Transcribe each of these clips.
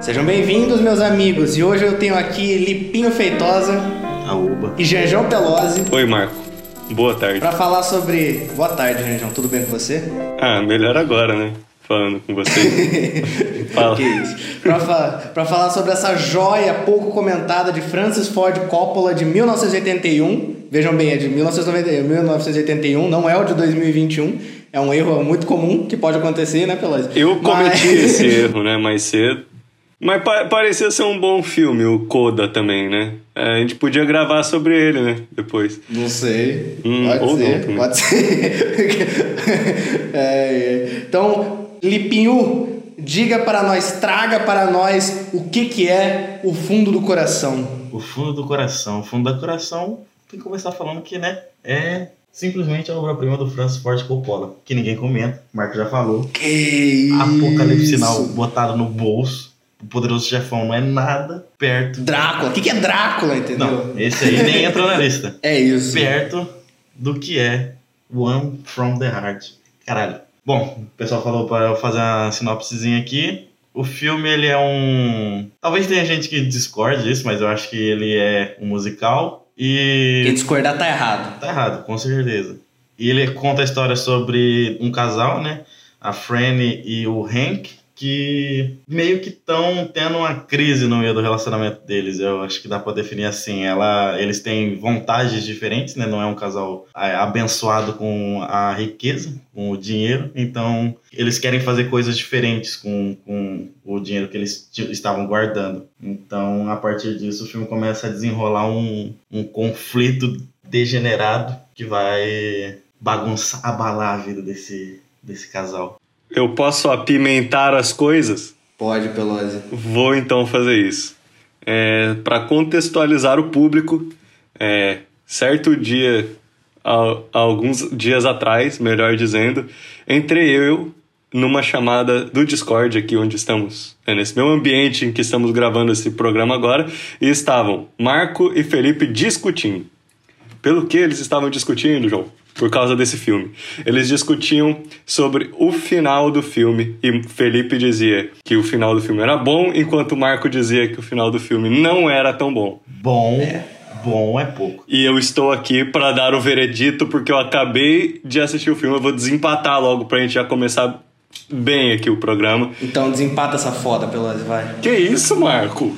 Sejam bem-vindos, meus amigos. E hoje eu tenho aqui Lipinho Feitosa Aoba. e Janjão Pelosi Oi, Marco. Boa tarde. para falar sobre. Boa tarde, Janjão. Tudo bem com você? Ah, melhor agora, né? Falando com você. Fala. Que isso. Pra, fa- pra falar sobre essa joia pouco comentada de Francis Ford Coppola de 1981. Vejam bem, é de 1991, 1981, não é o de 2021. É um erro muito comum que pode acontecer, né, Pelosi? Eu cometi Mas- esse erro, né, mais cedo. Mas pa- parecia ser um bom filme, o Coda também, né? É, a gente podia gravar sobre ele, né? Depois. Não sei. Hum, pode ou ser, não pode ser. É, é. Então, Lipinho, diga para nós, traga para nós o que, que é o fundo do coração. O fundo do coração. O fundo do coração, tem que começar falando que, né, é simplesmente a obra-prima do Francis Ford Coppola, que ninguém comenta, o Marco já falou. Que isso? Apocalipse Sinal botado no bolso. O Poderoso Chefão não é nada perto. Drácula. O que, que é Drácula, entendeu? Não, esse aí nem entra na lista. É isso. Perto do que é One from the Heart. Caralho. Bom, o pessoal falou para eu fazer uma sinopsezinha aqui. O filme, ele é um... Talvez tenha gente que discorde disso, mas eu acho que ele é um musical. E... Quem discordar tá errado. Tá errado, com certeza. E ele conta a história sobre um casal, né? A Franny e o Hank, que meio que estão tendo uma crise no meio do relacionamento deles. Eu acho que dá pra definir assim. Ela, eles têm vontades diferentes, né? Não é um casal é, abençoado com a riqueza, com o dinheiro. Então, eles querem fazer coisas diferentes com, com o dinheiro que eles estavam guardando. Então, a partir disso, o filme começa a desenrolar um, um conflito degenerado que vai bagunçar, abalar a vida desse, desse casal. Eu posso apimentar as coisas? Pode, Pelosi. Vou então fazer isso. É, para contextualizar o público, é, certo dia, al- alguns dias atrás, melhor dizendo, entrei eu numa chamada do Discord aqui onde estamos, é nesse meu ambiente em que estamos gravando esse programa agora, e estavam Marco e Felipe discutindo. Pelo que eles estavam discutindo, João? Por causa desse filme. Eles discutiam sobre o final do filme e Felipe dizia que o final do filme era bom, enquanto Marco dizia que o final do filme não era tão bom. Bom, bom é pouco. E eu estou aqui para dar o veredito porque eu acabei de assistir o filme. Eu vou desempatar logo pra gente já começar bem aqui o programa. Então desempata essa foda, Pelosi, vai. Que isso, Marco?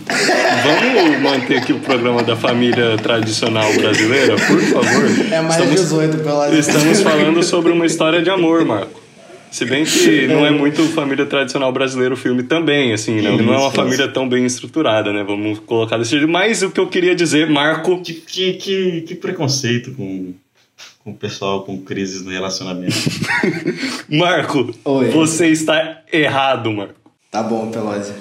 Vamos manter aqui o programa da família tradicional brasileira, por favor? É mais Estamos- 18, Pelosi. Estamos falando sobre uma história de amor, Marco. Se bem que não é muito família tradicional brasileira o filme também, assim, né? Não é uma família tão bem estruturada, né? Vamos colocar desse jeito. Mas o que eu queria dizer, Marco, Que, que, que, que preconceito com, com o pessoal com crises no relacionamento. Marco, Oi. você está errado, Marco. Tá bom, Pelosi.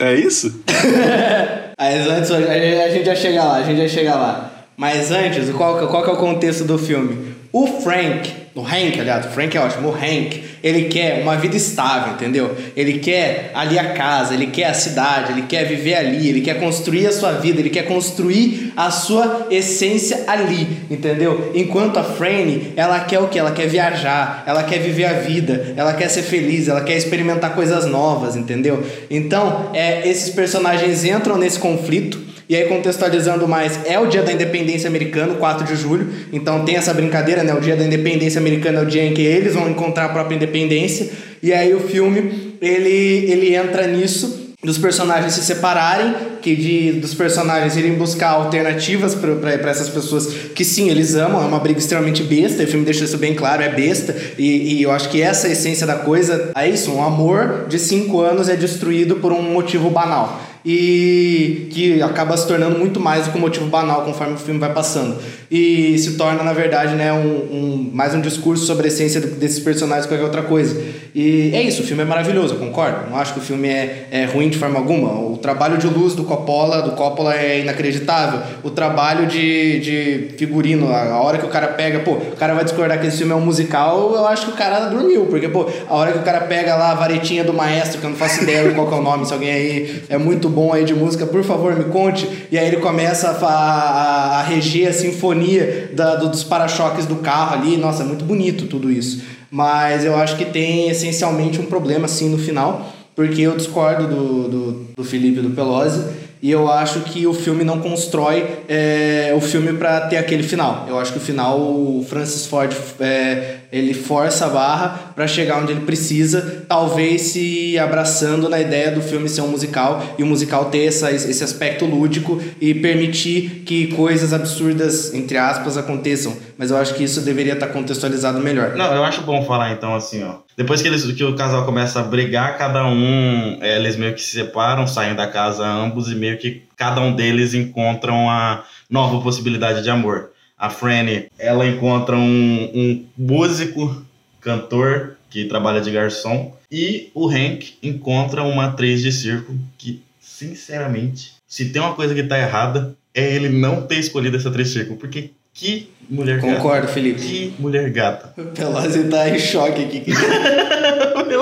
É isso? Mas antes, a gente já chega lá, a gente já chega lá. Mas antes, qual, que- qual que é o contexto do filme? O Frank, o Hank, aliás, o Frank é ótimo, o Hank, ele quer uma vida estável, entendeu? Ele quer ali a casa, ele quer a cidade, ele quer viver ali, ele quer construir a sua vida, ele quer construir a sua essência ali, entendeu? Enquanto a Franny, ela quer o que? Ela quer viajar, ela quer viver a vida, ela quer ser feliz, ela quer experimentar coisas novas, entendeu? Então, é, esses personagens entram nesse conflito. E aí, contextualizando mais, é o dia da independência americana, 4 de julho. Então tem essa brincadeira, né? O dia da independência americana é o dia em que eles vão encontrar a própria independência. E aí o filme, ele, ele entra nisso, dos personagens se separarem, que de, dos personagens irem buscar alternativas para essas pessoas que sim, eles amam, é uma briga extremamente besta, e o filme deixa isso bem claro, é besta, e, e eu acho que essa é a essência da coisa é isso, um amor de 5 anos é destruído por um motivo banal e que acaba se tornando muito mais do que um motivo banal conforme o filme vai passando. E se torna, na verdade, né, um, um- mais um discurso sobre a essência desses personagens que qualquer outra coisa. E é isso, o filme é maravilhoso, eu concordo. Não acho que o filme é, é ruim de forma alguma. O trabalho de luz do Coppola, do Coppola é inacreditável. O trabalho de, de figurino, a, hora que o cara pega, pô, o cara vai discordar que esse filme é um musical, eu acho que o cara dormiu, porque, pô, a hora que o cara pega lá a varetinha do maestro, que eu não faço ideia de qual que é o nome, se alguém aí é muito bom aí de música, por favor, me conte. E aí ele começa a, a, a reger a sinfonia da- do- dos para-choques do carro ali. Nossa, é muito bonito tudo isso. Mas eu acho que tem essencialmente um problema, assim, no final. porque eu discordo do, do, do Felipe do Pelosi. E eu acho que o filme não constrói é, o filme para ter aquele final. Eu acho que o final, o Francis Ford, é, ele força a barra para chegar onde ele precisa, talvez se abraçando na ideia do filme ser um musical e o musical ter essa, esse aspecto lúdico e permitir que coisas absurdas, entre aspas, aconteçam. Mas eu acho que isso deveria estar contextualizado melhor. Não, eu acho bom falar então assim, ó. Depois que, eles, que o casal começa a brigar, cada um, é, eles meio que se separam, saem da casa ambos e meio que cada um deles encontra uma nova possibilidade de amor. A Franny, ela encontra um, um músico, cantor, que trabalha de garçom, e o Hank encontra uma atriz de circo que, sinceramente, se tem uma coisa que tá errada, é ele não ter escolhido essa atriz de circo, porque que mulher Concordo, gata. Felipe. Que mulher gata. O Pelosi tá em choque aqui.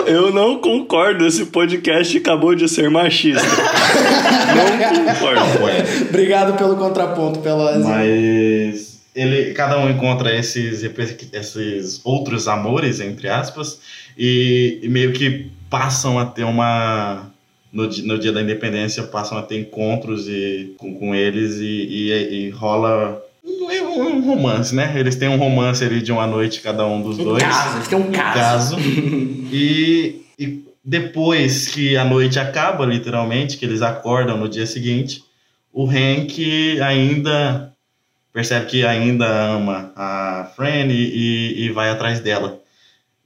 Eu não concordo, esse podcast acabou de ser machista. não concordo. Obrigado pelo contraponto, Pelosi. Mas ele, cada um encontra esses, esses outros amores, entre aspas, e, e meio que passam a ter uma. No, no dia da independência, passam a ter encontros e, com, com eles e, e, e rola um, um romance, né? Eles têm um romance ali de uma noite cada um dos Um dois. caso, eles têm um caso. e, e depois que a noite acaba, literalmente, que eles acordam no dia seguinte, o Hank ainda percebe que ainda ama a Fran e, e vai atrás dela.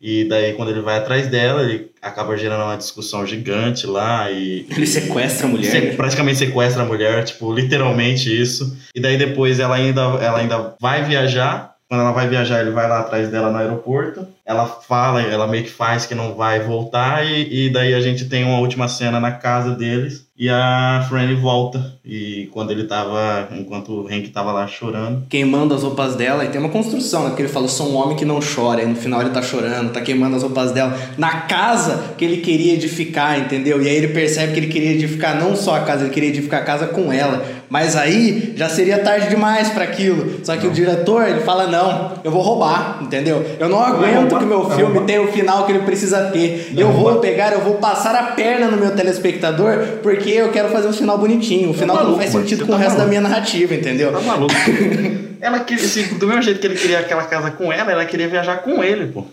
E daí, quando ele vai atrás dela, ele acaba gerando uma discussão gigante lá e Ele sequestra a mulher. se- praticamente sequestra a mulher, tipo, literalmente isso. E daí depois ela ainda, ela ainda vai viajar. Quando ela vai viajar, ele vai lá atrás dela no aeroporto. Ela fala, ela meio que faz que não vai voltar. E, e daí a gente tem uma última cena na casa deles. E a Franny volta. E quando ele tava. Enquanto o Hank tava lá chorando. Queimando as roupas dela. E tem uma construção, né? Porque ele fala, sou um homem que não chora. E no final ele tá chorando, tá queimando as roupas dela. Na casa que ele queria edificar, entendeu? E aí ele percebe que ele queria edificar não só a casa, ele queria edificar a casa com ela. Mas aí já seria tarde demais para aquilo. Só que o diretor, ele fala, não, eu vou roubar, entendeu? Eu não aguento que meu filme tenha o final que ele precisa ter. Eu vou pegar, eu vou passar a perna no meu telespectador, porque eu quero fazer um final bonitinho. Um final que não maluco, faz sentido Você com o tá resto da maluco. minha narrativa, entendeu? Tá maluco? ela queria, assim, do mesmo jeito que ele queria aquela casa com ela, ela queria viajar com ele, pô.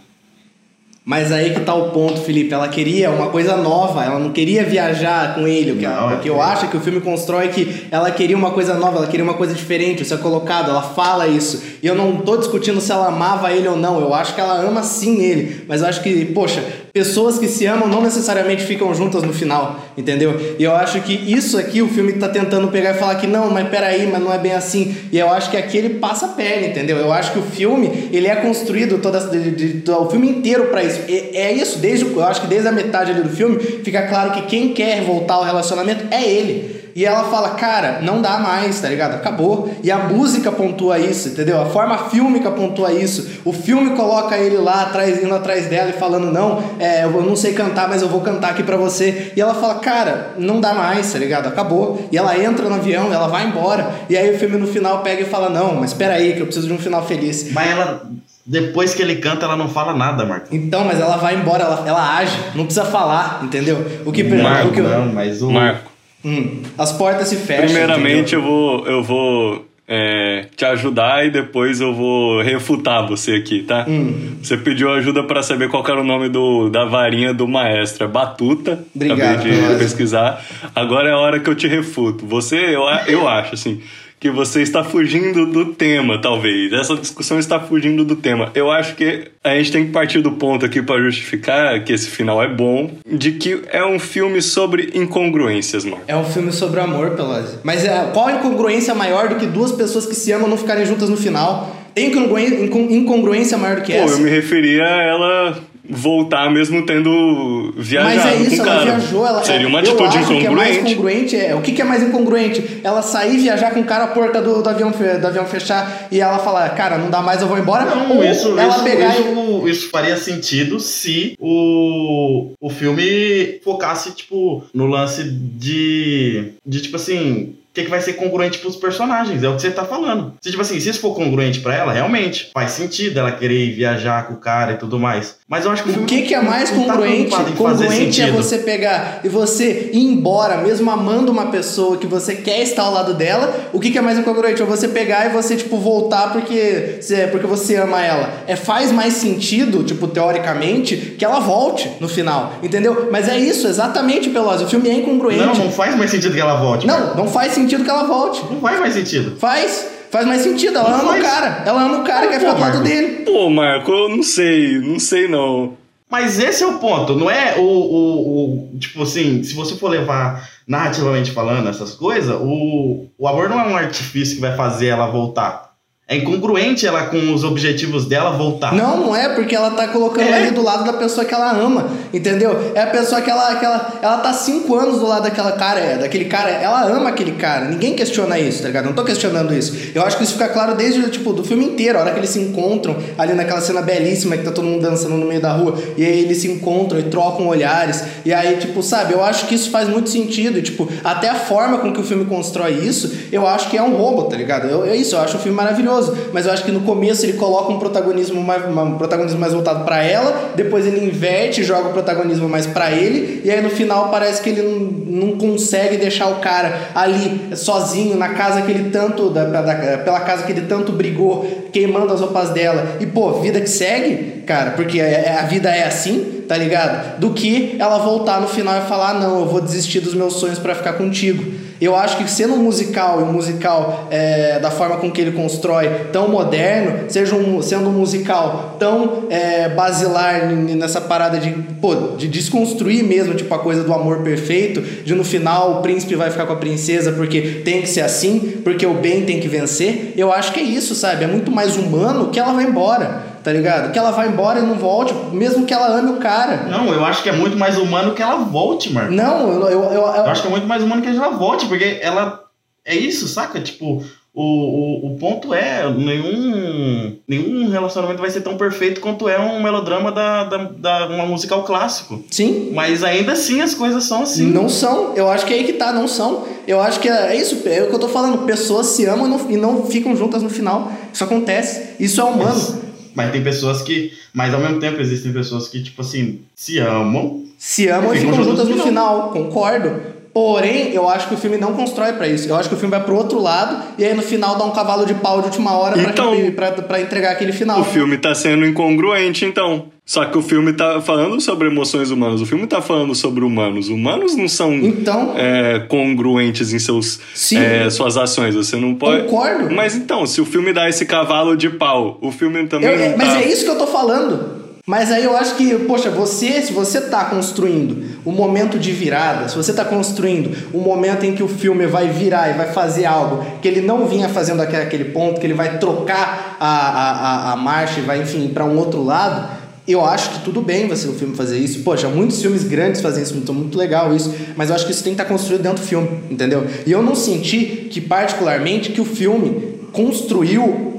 Mas aí que tá o ponto, Felipe. Ela queria uma coisa nova, ela não queria viajar com ele. O que, Não, o que eu é. acho é que o filme constrói que ela queria uma coisa nova, ela queria uma coisa diferente, isso é colocado, ela fala isso. E eu não tô discutindo se ela amava ele ou não, eu acho que ela ama sim ele. Mas eu acho que, poxa, pessoas que se amam não necessariamente ficam juntas no final, entendeu? E eu acho que isso aqui o filme tá tentando pegar e falar que não, mas peraí, mas não é bem assim. E eu acho que aqui ele passa a perna, entendeu? Eu acho que o filme, ele é construído toda, de, de- de- o filme inteiro pra isso. E- é isso, desde, eu acho que desde a metade do filme, fica claro que quem quer voltar ao relacionamento é ele. E ela fala, cara, não dá mais, tá ligado? Acabou. E a música pontua isso, entendeu? A forma fílmica pontua isso. O filme coloca ele lá atrás, indo atrás dela e falando, não, é, eu não sei cantar, mas eu vou cantar aqui pra você. E ela fala, cara, não dá mais, tá ligado? Acabou. E ela entra no avião, ela vai embora. E aí o filme no final pega e fala, não, mas peraí, que eu preciso de um final feliz. Mas ela, depois que ele canta, ela não fala nada, Marco. Então, mas ela vai embora, ela, ela age, não precisa falar, entendeu? O que, Marco, o que não, mas o... Marco, Hum, as portas se fecham. primeiramente entendeu? eu vou, eu vou é, te ajudar e depois eu vou refutar você aqui, tá? Hum. Você pediu ajuda pra saber qual era o nome do, da varinha do maestro. É Batuta. Obrigado, Acabei de pesquisar. Agora é a hora que eu te refuto. Você, eu, eu acho, assim, que você está fugindo do tema, talvez. Essa discussão está fugindo do tema. Eu acho que a gente tem que partir do ponto aqui para justificar que esse final é bom, de que é um filme sobre incongruências, mano. É um filme sobre amor, Pelosi. Mas é, qual a incongruência maior do que duas pessoas que se amam não ficarem juntas no final? Tem incongruência, incon- incongruência maior do que Pô, essa? eu me referia a ela voltar mesmo tendo viajado Mas é com isso, o ela cara. viajou, ela Seria uma eu atitude acho que é mais incongruente. congruente é, o que, que é mais incongruente? Ela sair viajar com o cara a porta do, do avião do avião fechar e ela falar, cara, não dá mais, eu vou embora. Não, Ou isso, ela isso, pegar e isso, isso faria sentido se o, o filme focasse, tipo, no lance de. de tipo assim. O que, que vai ser congruente pros personagens? É o que você tá falando. Se, tipo assim, se isso for congruente pra ela, realmente faz sentido ela querer viajar com o cara e tudo mais. Mas eu acho que o O que, que é mais tá congruente? fazer Congruente é você pegar e você ir embora, mesmo amando uma pessoa que você quer estar ao lado dela. O que, que é mais incongruente? É você pegar e você, tipo, voltar porque, você- porque você ama ela. É, faz mais sentido, tipo, teoricamente, que ela volte no final. Entendeu? Mas é isso, exatamente, Pelosi. O filme é incongruente. Não, não faz mais sentido que ela volte. cara. não, não faz sentido que ela volte. Não faz mais sentido. Faz. Faz mais sentido. Ela Não ama o cara. Ela ama o cara quer Pô, ficar do lado Marco. dele. Pô, Marco, eu não sei, não sei não. Mas esse é o ponto, não é o, o, o- Tipo assim, se você for levar narrativamente falando essas coisas, o, o amor não é um artifício que vai fazer ela voltar. É incongruente ela com os objetivos dela voltar. Não, não é, porque ela tá colocando É. ali do lado da pessoa que ela ama, entendeu? É a pessoa que ela, que ela, ela tá cinco anos do lado daquela cara, é, daquele cara, ela ama aquele cara, ninguém questiona isso, tá ligado? Não tô questionando isso. Eu acho que isso fica claro desde, tipo, do filme inteiro, a hora que eles se encontram, ali naquela cena belíssima que tá todo mundo dançando no meio da rua, e aí eles se encontram e trocam olhares, e aí, tipo, sabe, eu acho que isso faz muito sentido, e, tipo, até a forma com que o filme constrói isso, eu acho que é um roubo, tá ligado? Eu, é isso, eu acho o filme maravilhoso, mas eu acho que no começo ele coloca um protagonismo mais, um protagonismo mais voltado pra ela, depois ele inverte, joga o protagonismo mais pra ele, e aí no final parece que ele não, não consegue deixar o cara ali sozinho na casa que ele tanto da, da- pela casa que ele tanto brigou, queimando as roupas dela. E pô, vida que segue, cara, porque é- é- a vida é assim, tá ligado? Do que ela voltar no final e falar: "Ah, "Não, eu vou desistir dos meus sonhos pra ficar contigo". Eu acho que sendo um musical e um musical é, da forma com que ele constrói tão moderno, seja um, sendo um musical tão é, basilar nessa parada de, pô, de desconstruir mesmo, tipo, a coisa do amor perfeito, de no final o príncipe vai ficar com a princesa porque tem que ser assim, porque o bem tem que vencer, eu acho que é isso, sabe? É muito mais humano que ela vai embora, tá ligado? Que ela vai embora e não volte, mesmo que ela ame o cara. Não, eu acho que é muito mais humano que ela volte, Marco. Não, eu, eu, eu, eu- Eu acho que é muito mais humano que ela volte, porque ela. É isso, saca? Tipo, o, o, o ponto é: nenhum, nenhum relacionamento vai ser tão perfeito quanto é um melodrama da, da, da uma musical clássico. sim, Mas ainda assim as coisas são assim. Não são, eu acho que é aí que tá, não são. Eu acho que é, é isso, é o que eu tô falando. Pessoas se amam e não, e não ficam juntas no final. Isso acontece. Isso é humano. Mas tem pessoas que. Mas ao mesmo tempo existem pessoas que, tipo assim, se amam. Se amam e Ficam ficam juntas juntas no no final, concordo. Porém, eu acho que o filme não constrói pra isso. Eu acho que o filme vai pro outro lado e aí no final dá um cavalo de pau de última hora pra- Então- pra, pra entregar aquele final. O filme tá sendo incongruente, então. Só que o filme tá falando sobre emoções humanas. O filme tá falando sobre humanos. Humanos não são Então, é, congruentes em seus, é, suas ações. Você não pode. Concordo. Mas então, se o filme dá esse cavalo de pau, o filme também Eu- não mas tá. é isso que eu tô falando. Mas aí eu acho que, poxa, você, se você tá construindo o momento de virada, se você tá construindo o momento em que o filme vai virar e vai fazer algo que ele não vinha fazendo até aquele ponto, que ele vai trocar a, a, a, a marcha e vai, enfim, para um outro lado, eu acho que tudo bem você o filme fazer isso. Poxa, muitos filmes grandes fazem isso, então muito legal isso. Mas eu acho que isso tem que estar construído dentro do filme, entendeu? E eu não senti que, particularmente, que o filme construiu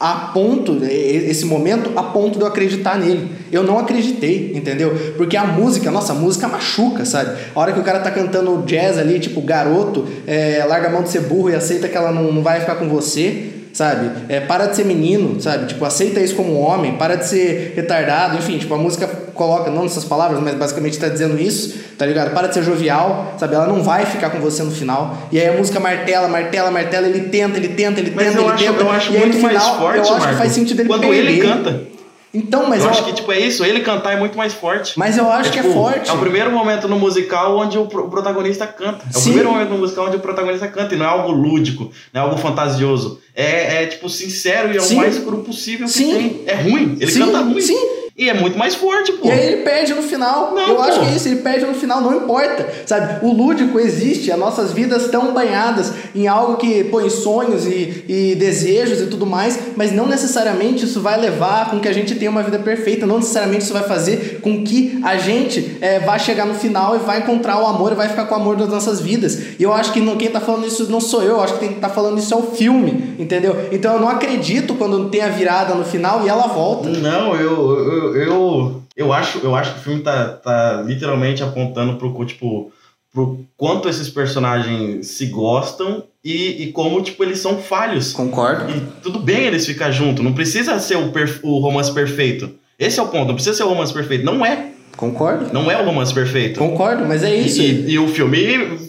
a ponto, esse momento, a ponto de eu acreditar nele. Eu não acreditei, entendeu? Porque a música, nossa, a música machuca, sabe? A hora que o cara tá cantando jazz ali, tipo, garoto, é, larga a mão de ser burro e aceita que ela não, não vai ficar com você, sabe? É, para de ser menino, sabe? Tipo, aceita isso como homem, para de ser retardado, enfim, tipo, a música coloca, não nessas palavras, mas basicamente tá dizendo isso, tá ligado? Para de ser jovial, sabe? Ela não vai ficar com você no final. E aí a música martela, martela, martela, ele tenta, ele tenta, ele Mas tenta, eu ele acho, tenta. eu acho e aí, muito no mais final, forte, eu acho Marco, que faz sentido ele quando perder. ele canta. Então, mas eu eu, acho que, tipo, é isso. Ele cantar é muito mais forte. mas eu acho que é tipo, forte. É o primeiro momento no musical onde o, pro- o protagonista canta. É o Sim. primeiro momento no musical onde o protagonista canta. E não é algo lúdico, não é algo fantasioso. É, é tipo, sincero e é Sim. o mais cru possível que Sim. tem. É ruim. Ele Sim, canta ruim. sim. E é muito mais forte, pô. E aí ele perde no final. Não, eu pô. acho que é isso, ele perde no final, não importa. Sabe? O lúdico existe, as nossas vidas estão banhadas em algo que põe sonhos e, e desejos e tudo mais, mas não necessariamente isso vai levar com que a gente tenha uma vida perfeita, não necessariamente isso vai fazer com que a gente é, vá chegar no final e vai encontrar o amor e vai ficar com o amor das nossas vidas. E eu acho que não, quem tá falando isso não sou eu, eu acho que quem tá falando isso é o filme, entendeu? Então eu não acredito quando tem a virada no final e ela volta. Não, eu, eu, eu, eu, acho, eu acho que o filme tá, tá literalmente apontando pro, tipo, pro quanto esses personagens se gostam e, e como, tipo, eles são falhos. Concordo. E tudo bem eles ficar juntos, não precisa ser o, perf- o romance perfeito. Esse é o ponto. Não precisa ser o romance perfeito. Não é. Concordo? Não é o romance perfeito. Concordo, mas é isso. E, e o filme.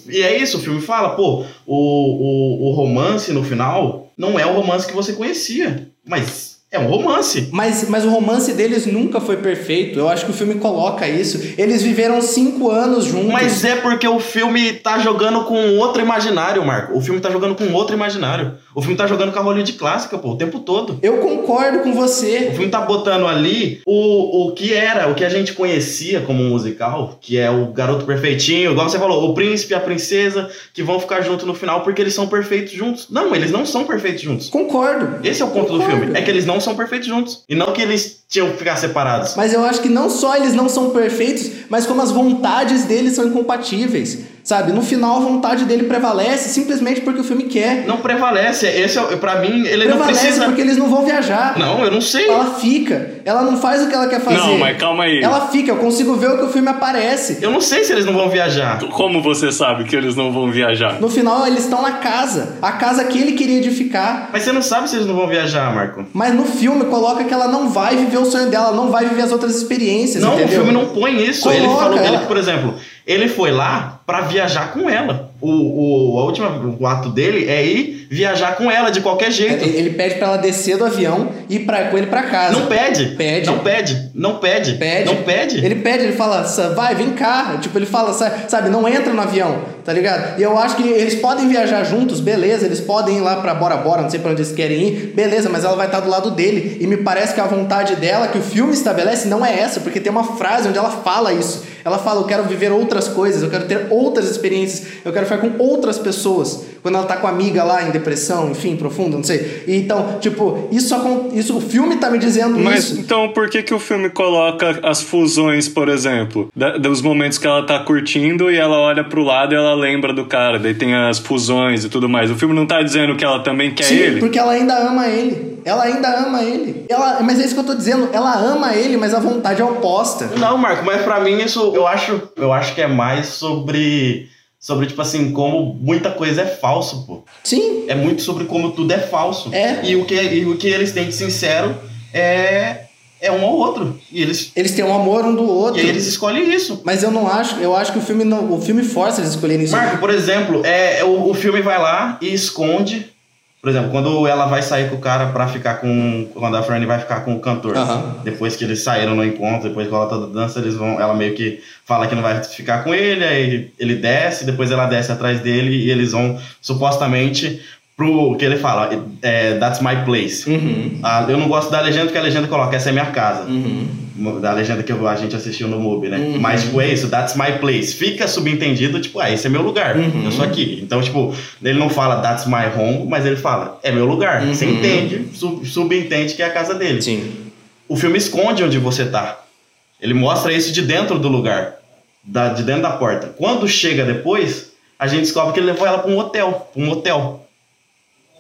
E é isso, o filme fala, pô, o, o, o romance no final não é o romance que você conhecia. Mas é um romance. Mas, mas o romance deles nunca foi perfeito. Eu acho que o filme coloca isso. Eles viveram cinco anos juntos. Mas é porque o filme tá jogando com outro imaginário, Marco. O filme tá jogando com outro imaginário. O filme tá jogando com a Hollywood clássica, pô, o tempo todo. Eu concordo com O você. filme tá botando ali o, o que era, o que a gente conhecia como um musical, que é o garoto perfeitinho, igual você falou, o príncipe e a princesa, que vão ficar juntos no final porque eles são perfeitos juntos. Não, eles não são perfeitos juntos. Concordo. Esse é o ponto do Concordo. filme. É que eles não são perfeitos juntos. E não que eles tinham que ficar separados. Mas eu acho que não só eles não são perfeitos, mas como as vontades deles são incompatíveis. Sabe? No final a vontade dele prevalece simplesmente porque o filme quer. Não prevalece. Esse é, pra mim, ele não prevalece precisa. porque eles não vão viajar. Não, eu não sei. Ela fica. Ela não faz o que ela quer fazer. Não, mas calma aí. Ela fica. Eu consigo ver o que o filme aparece. Eu não sei se eles não vão viajar. Como você sabe que eles não vão viajar? No final eles estão na casa. A casa que ele queria edificar. Mas você não sabe se eles não vão viajar, Marco. Mas no filme coloca que ela não vai viver o sonho dela, ela não vai viver as outras experiências. Não, entendeu? o filme não põe isso. ele Coloca falou ela. ele, por exemplo, ele foi lá pra viajar com ela. O, o, a última, o ato dele é ir viajar com ela de qualquer jeito. Ele ele pede pra ela descer do avião e ir pra, com ele pra casa. Não pede. Pede. Não pede. Não pede. Pede. Não pede. Ele pede, ele fala, "Sa- vai, vem cá. Tipo, ele fala, sa- sabe, não entra no avião, tá ligado? E eu acho que eles podem viajar juntos, beleza, eles podem ir lá pra Bora Bora, não sei pra onde eles querem ir, beleza, mas ela vai estar do lado dele. E me parece que a vontade dela, que o filme estabelece, não é essa, porque tem uma frase onde ela fala isso. Ela fala, eu quero viver outras coisas, eu quero ter outras experiências, eu quero ficar com outras pessoas. Quando ela tá com a amiga lá em depressão, enfim, profunda, não sei. E então, tipo, isso, isso o filme tá me dizendo Mas isso. então por que, que o filme coloca as fusões, por exemplo? Da- dos momentos que ela tá curtindo e ela olha pro lado e ela lembra do cara, daí tem as fusões e tudo mais. O filme não tá dizendo que ela também quer Sim, ele? porque ela ainda ama ele. Ela ainda ama ele. Ela, mas é isso que eu tô dizendo. Ela ama ele, mas a vontade é oposta. Não, Marco, mas pra mim isso eu acho, eu acho que é mais sobre sobre tipo assim, como muita coisa é falso, pô. Sim. É muito sobre como tudo é falso. É. E o que e o que eles têm de sincero é é um ao outro. E eles Eles têm um amor um do outro. e eles escolhem isso. Mas eu não acho, eu acho que o filme não, o filme força eles escolherem isso. Marco, por exemplo, é, o, o filme vai lá e esconde. Por exemplo, quando ela vai sair com o cara pra ficar com. Quando a Franny vai ficar com o cantor. Aham. Depois que eles saíram no encontro, depois que ela toda dança, eles vão. Ela meio que fala que não vai ficar com ele, aí ele desce, depois ela desce atrás dele e eles vão supostamente pro que ele fala, é, That's my place. Uhum. Ah, eu não gosto da legenda porque a legenda coloca, essa é minha casa. Uhum. Da legenda que a gente assistiu no MUBI, né? Uhum. Mas, tipo, é isso, that's my place. Fica subentendido, tipo, ah, esse é meu lugar. Uhum. Eu sou aqui. Então, tipo, ele não fala that's my home, mas ele fala, é meu lugar. Uhum. Você entende, sub- subentende que é a casa dele. Sim. O filme esconde onde você tá. Ele mostra isso de dentro do lugar, da, de dentro da porta. Quando chega depois, a gente descobre que ele levou ela pra um hotel, pra um hotel.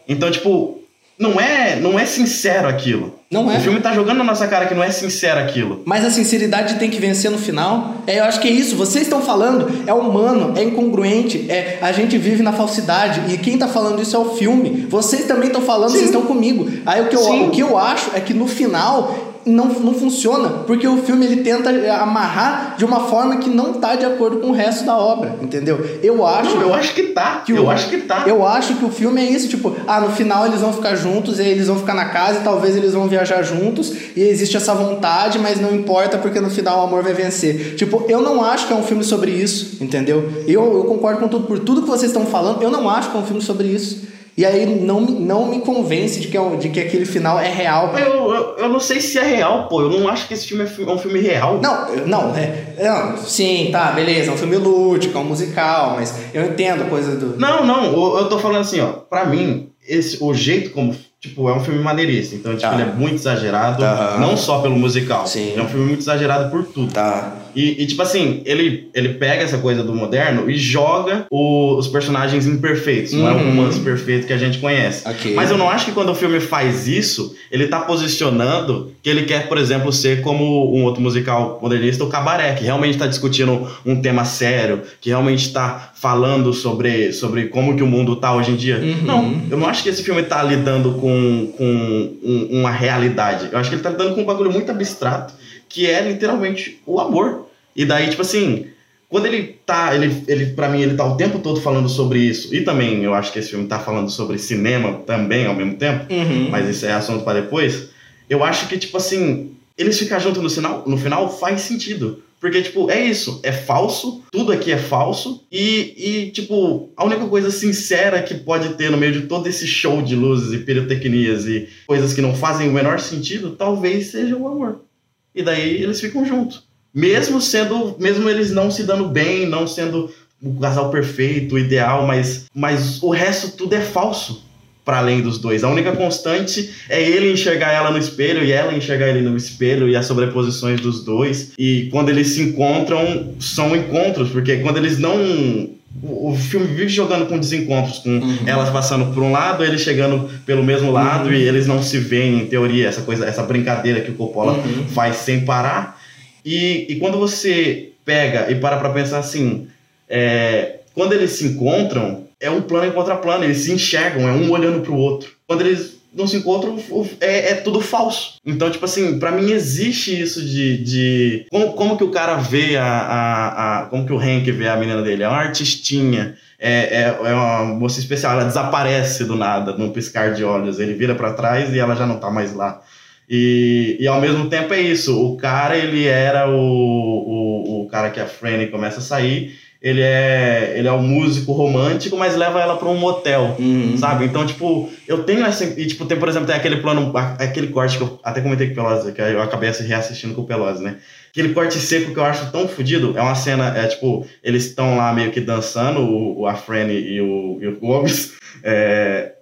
Então, tipo, não é, não é sincero aquilo. Não é. O filme tá jogando na nossa cara que não é sincero aquilo. Mas a sinceridade tem que vencer no final. É, eu acho que é isso. Vocês estão falando, é humano, é incongruente, é a gente vive na falsidade. E quem tá falando isso é o filme. Vocês também estão falando, vocês estão comigo. Aí o que, eu, Sim. o que eu acho é que no final não, não funciona, porque o filme ele tenta amarrar de uma forma que não tá de acordo com o resto da obra, entendeu? Eu acho. Não, eu acho que tá. que eu o- acho que tá. Eu acho que o filme é isso, tipo, ah, no final eles vão ficar juntos, e aí eles vão ficar na casa e talvez eles vão viajar juntos, e existe essa vontade, mas não importa porque no final o amor vai vencer. Tipo, eu não acho que é um filme sobre isso, entendeu? Eu, eu concordo com tudo, por tudo que vocês estão falando, eu não acho que é um filme sobre isso. E aí não, me- não me convence de que, é de que aquele final é real. Eu, eu, eu não sei se é real, pô. Eu não acho que esse filme é é um filme real. Não, não, é, não, sim, tá, beleza, é um filme lúdico, é um musical, mas eu entendo a coisa do. Não, não, eu, eu tô falando assim, ó. Pra mim, esse, o jeito como. Tipo, é um filme maneirista. Então, tipo, Tá. ele é muito exagerado. Aham. Não só pelo musical. Sim. É um filme muito exagerado por tudo. Tá. E, e, tipo assim, ele, ele pega essa coisa do moderno e joga o- os personagens imperfeitos. Não é um Uhum. romance perfeito que a gente conhece. Ok. Mas eu não acho que quando o filme faz isso, ele tá posicionando que ele quer, por exemplo, ser como um outro musical modernista, o Cabaré, que realmente tá discutindo um tema sério, que realmente tá falando sobre, sobre como que o mundo tá hoje em dia. Uhum. Não, eu não acho que esse filme tá lidando com, com um- uma realidade. Eu acho que ele tá lidando com um bagulho muito abstrato, que é literalmente o amor. E daí, tipo assim, quando ele tá, ele, ele para mim, ele tá o tempo todo falando sobre isso. E também eu acho que esse filme tá falando sobre cinema também ao mesmo tempo, Uhum. mas isso é assunto para depois. Eu acho que, tipo assim, eles ficar juntos no final, no final faz sentido. Porque, tipo, é isso, é falso, tudo aqui é falso, e, e, tipo, a única coisa sincera que pode ter no meio de todo esse show de luzes e pirotecnias e coisas que não fazem o menor sentido, talvez seja o amor. E daí eles ficam juntos. Mesmo sendo, mesmo eles não se dando bem, não sendo o casal perfeito, o ideal, mas, mas o resto tudo é falso para além dos dois. A única constante é ele enxergar ela no espelho e ela enxergar ele no espelho e as sobreposições dos dois. E quando eles se encontram, são encontros, porque quando eles não. O filme vive jogando com desencontros, com Uhum. elas passando por um lado, ele chegando pelo mesmo lado Uhum. e eles não se veem, em teoria, essa coisa, essa brincadeira que o Coppola Uhum. faz sem parar. E, e quando você pega e para pra pensar assim, é, quando eles se encontram, é um plano em contraplano, eles se enxergam, é um olhando pro outro. Quando eles não se encontram, é, é tudo falso. Então, tipo assim, pra mim existe isso de. de como, como que o cara vê a, a, a- Como que o Hank vê a menina dele? É uma artistinha. É, é, é uma moça especial, ela desaparece do nada, num piscar de olhos. Ele vira pra trás e ela já não tá mais lá. E, e ao mesmo tempo é isso. O cara, ele era o, o, o cara que a Franny começa a sair. Ele é, ele é um músico romântico, mas leva ela pra um motel. Uhum. Sabe? Então, tipo, eu tenho essa. E, tipo, tem, por exemplo, tem aquele plano, aquele corte que eu até comentei com o Pelosi, que eu acabei assi- reassistindo com o Pelosi, né? Aquele corte seco que eu acho tão fodido. É uma cena, é tipo, eles estão lá meio que dançando, o, o a Franny e o, e o Gomes. É,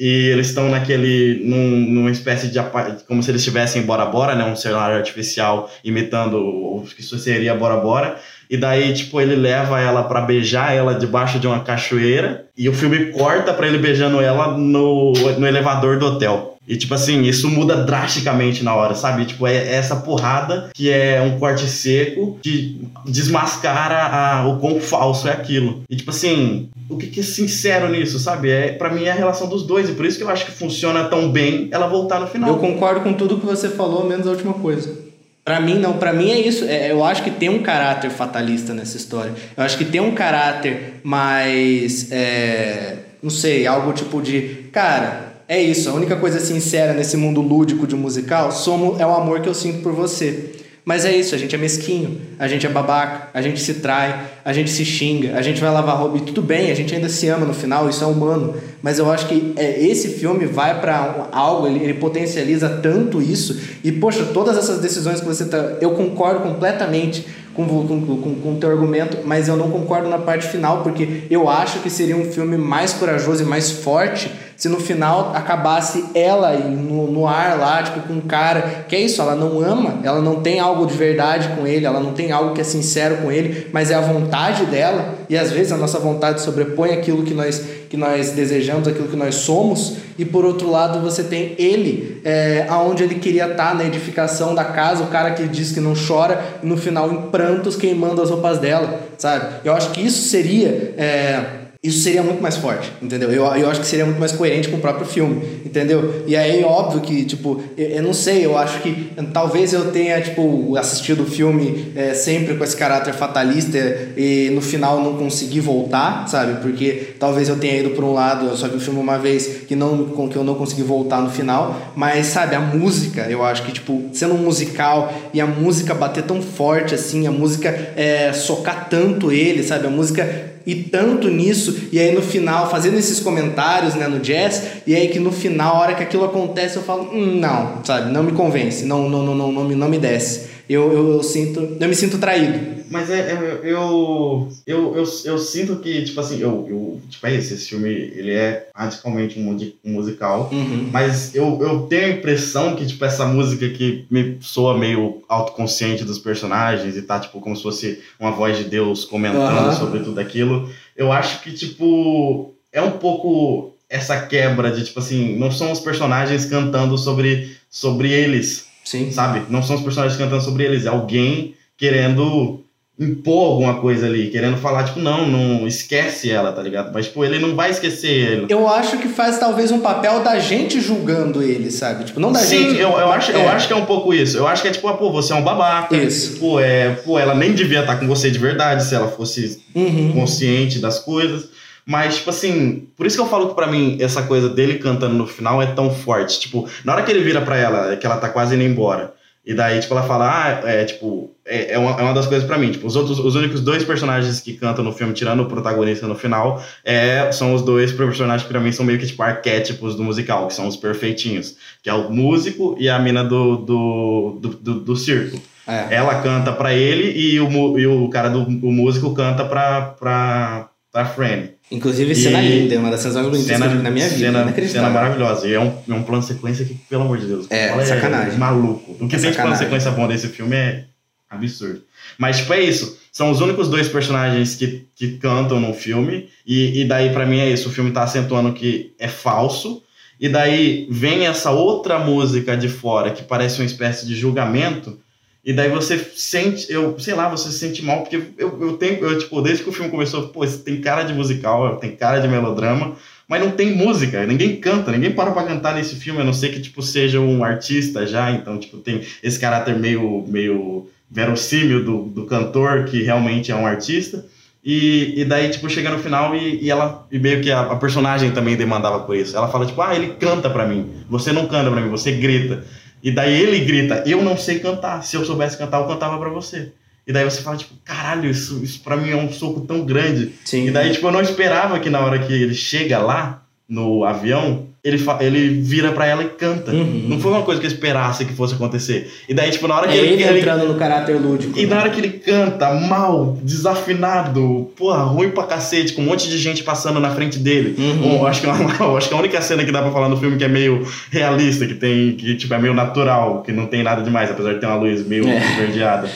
e eles estão naquele. Num, numa espécie de. Como se eles estivessem em Bora Bora, né? Um cenário artificial imitando o que seria Bora Bora. E daí, tipo, ele leva ela pra beijar ela debaixo de uma cachoeira. E o filme corta pra ele beijando ela no, no elevador do hotel. E, tipo assim, isso muda drasticamente na hora, sabe? Tipo, é é essa porrada que é um corte seco que desmascara a, o quão falso é aquilo. E, tipo assim, o que, que é sincero nisso, sabe? É, pra mim é a relação dos dois. E por isso que eu acho que funciona tão bem ela voltar no final. Eu concordo com tudo que você falou, menos a última coisa. Pra mim, não. Pra mim é isso. É, eu acho que tem um caráter fatalista nessa história. Eu acho que tem um caráter mais. é, não sei, algo tipo de. Cara, é isso. A única coisa sincera nesse mundo lúdico de musical somos, é o amor que eu sinto por você. Mas é isso, a gente é mesquinho, a gente é babaca, a gente se trai, a gente se xinga, a gente vai lavar roupa e tudo bem, a gente ainda se ama no final, isso é humano. Mas eu acho que é, esse filme vai pra algo, ele, ele potencializa tanto isso. E, poxa, todas essas decisões que você tá. Eu concordo completamente com, com, com, com o teu argumento, mas eu não concordo na parte final, porque eu acho que seria um filme mais corajoso e mais forte se no final acabasse ela no, no ar lá, tipo, com um cara. Que é isso, ela não ama, ela não tem algo de verdade com ele, ela não tem algo que é sincero com ele, mas é a vontade dela, e às vezes a nossa vontade sobrepõe aquilo que nós, que nós desejamos, aquilo que nós somos, e por outro lado você tem ele, é, aonde ele queria estar, na edificação da casa, o cara que diz que não chora, e no final em prantos queimando as roupas dela, sabe? Eu acho que isso seria. é, isso seria muito mais forte, entendeu? Eu, eu acho que seria muito mais coerente com o próprio filme, entendeu? E aí, óbvio que, tipo, eu, eu não sei, eu acho que talvez eu tenha, tipo, assistido o filme é, sempre com esse caráter fatalista e no final não consegui voltar, sabe? Porque talvez eu tenha ido por um lado, eu só vi o filme uma vez que, não, com que eu não consegui voltar no final, mas, sabe, a música, eu acho que, tipo, sendo um musical e a música bater tão forte assim, a música é, socar tanto ele, sabe? A música e tanto nisso, e aí no final, fazendo esses comentários né, no jazz, e aí que no final, a hora que aquilo acontece, eu falo, hum, não, sabe, não me convence, não, não, não, não, não, me, não me desce. Eu, eu, eu sinto, eu me sinto traído, Mas é, é- eu, eu, eu, eu sinto que, tipo assim, eu, eu tipo, é esse, esse filme, ele é radicalmente um, um musical. Uhum. Mas eu, eu tenho a impressão que, tipo, essa música que me soa meio autoconsciente dos personagens e tá, tipo, como se fosse uma voz de Deus comentando Aham. sobre tudo aquilo. Eu acho que, tipo, é um pouco essa quebra de, tipo assim, não são os personagens cantando sobre, sobre eles, Sim. sabe? Não são os personagens cantando sobre eles, é alguém querendo impor alguma coisa ali, querendo falar, tipo, não, não esquece ela, tá ligado? Mas, tipo, ele não vai esquecer ele. Eu acho que faz talvez um papel da gente julgando ele, sabe? Tipo, não da Sim, gente. eu, eu, acho, eu É. acho que é um pouco isso. Eu acho que é tipo, ah, pô, você é um babaca. Isso. Pô, é, pô, ela nem devia estar com você de verdade se ela fosse Uhum. consciente das coisas. Mas, tipo assim, por isso que eu falo que pra mim essa coisa dele cantando no final é tão forte. Tipo, na hora que ele vira pra ela, que ela tá quase indo embora. E daí, tipo, ela fala, ah, é tipo, é, é, uma, é uma das coisas pra mim. Tipo, os outros, os únicos dois personagens que cantam no filme, tirando o protagonista no final, é, são os dois personagens que pra mim são meio que, tipo, arquétipos do musical, que são os perfeitinhos. Que é o músico e a mina do, do, do, do, do circo. É. Ela canta pra ele e o, e o cara do o músico canta pra, pra, pra Fran. Inclusive, cena E- linda, é uma das cenas mais bonitas vi na minha vida. Cena, inacreditável. cena maravilhosa. E é um, é um plano de sequência que, pelo amor de Deus. É, sacanagem. maluco. O que É tem de plano sequência bom desse filme é absurdo. Mas, tipo, é isso. São os únicos dois personagens que, que cantam no filme. E, e daí, pra mim, é isso. O filme tá acentuando que é falso. E daí vem essa outra música de fora que parece uma espécie de julgamento. E daí você sente, eu sei lá, você se sente mal, porque eu, eu tenho, eu, tipo, desde que o filme começou, pô, tem cara de musical, tem cara de melodrama, mas não tem música, ninguém canta, ninguém para pra cantar nesse filme, a não ser que, tipo, seja um artista já, então, tipo, tem esse caráter meio, meio verossímil do, do cantor, que realmente é um artista. E, e daí, tipo, chega no final e, e ela, e meio que a, a personagem também demandava por isso. Ela fala, tipo, ah, ele canta pra mim, você não canta pra mim, você grita. E daí ele grita, eu não sei cantar, se eu soubesse cantar, eu cantava pra você. E daí você fala, tipo, caralho, isso, isso pra mim é um soco tão grande. Sim. E daí, tipo, eu não esperava que na hora que ele chega lá, no avião, ele, ele vira pra ela e canta. Uhum. Não foi uma coisa que eu esperasse que fosse acontecer. E daí, tipo, na hora que É ele, ele, entrando no caráter lúdico. e né? na hora que ele canta mal, desafinado, porra, ruim pra cacete, com um monte de gente passando na frente dele. Uhum. Eu acho, que, é acho que a única cena que dá pra falar no filme que é meio realista, que tem, que tipo, é meio natural, que não tem nada demais, apesar de ter uma luz meio É. esverdeada.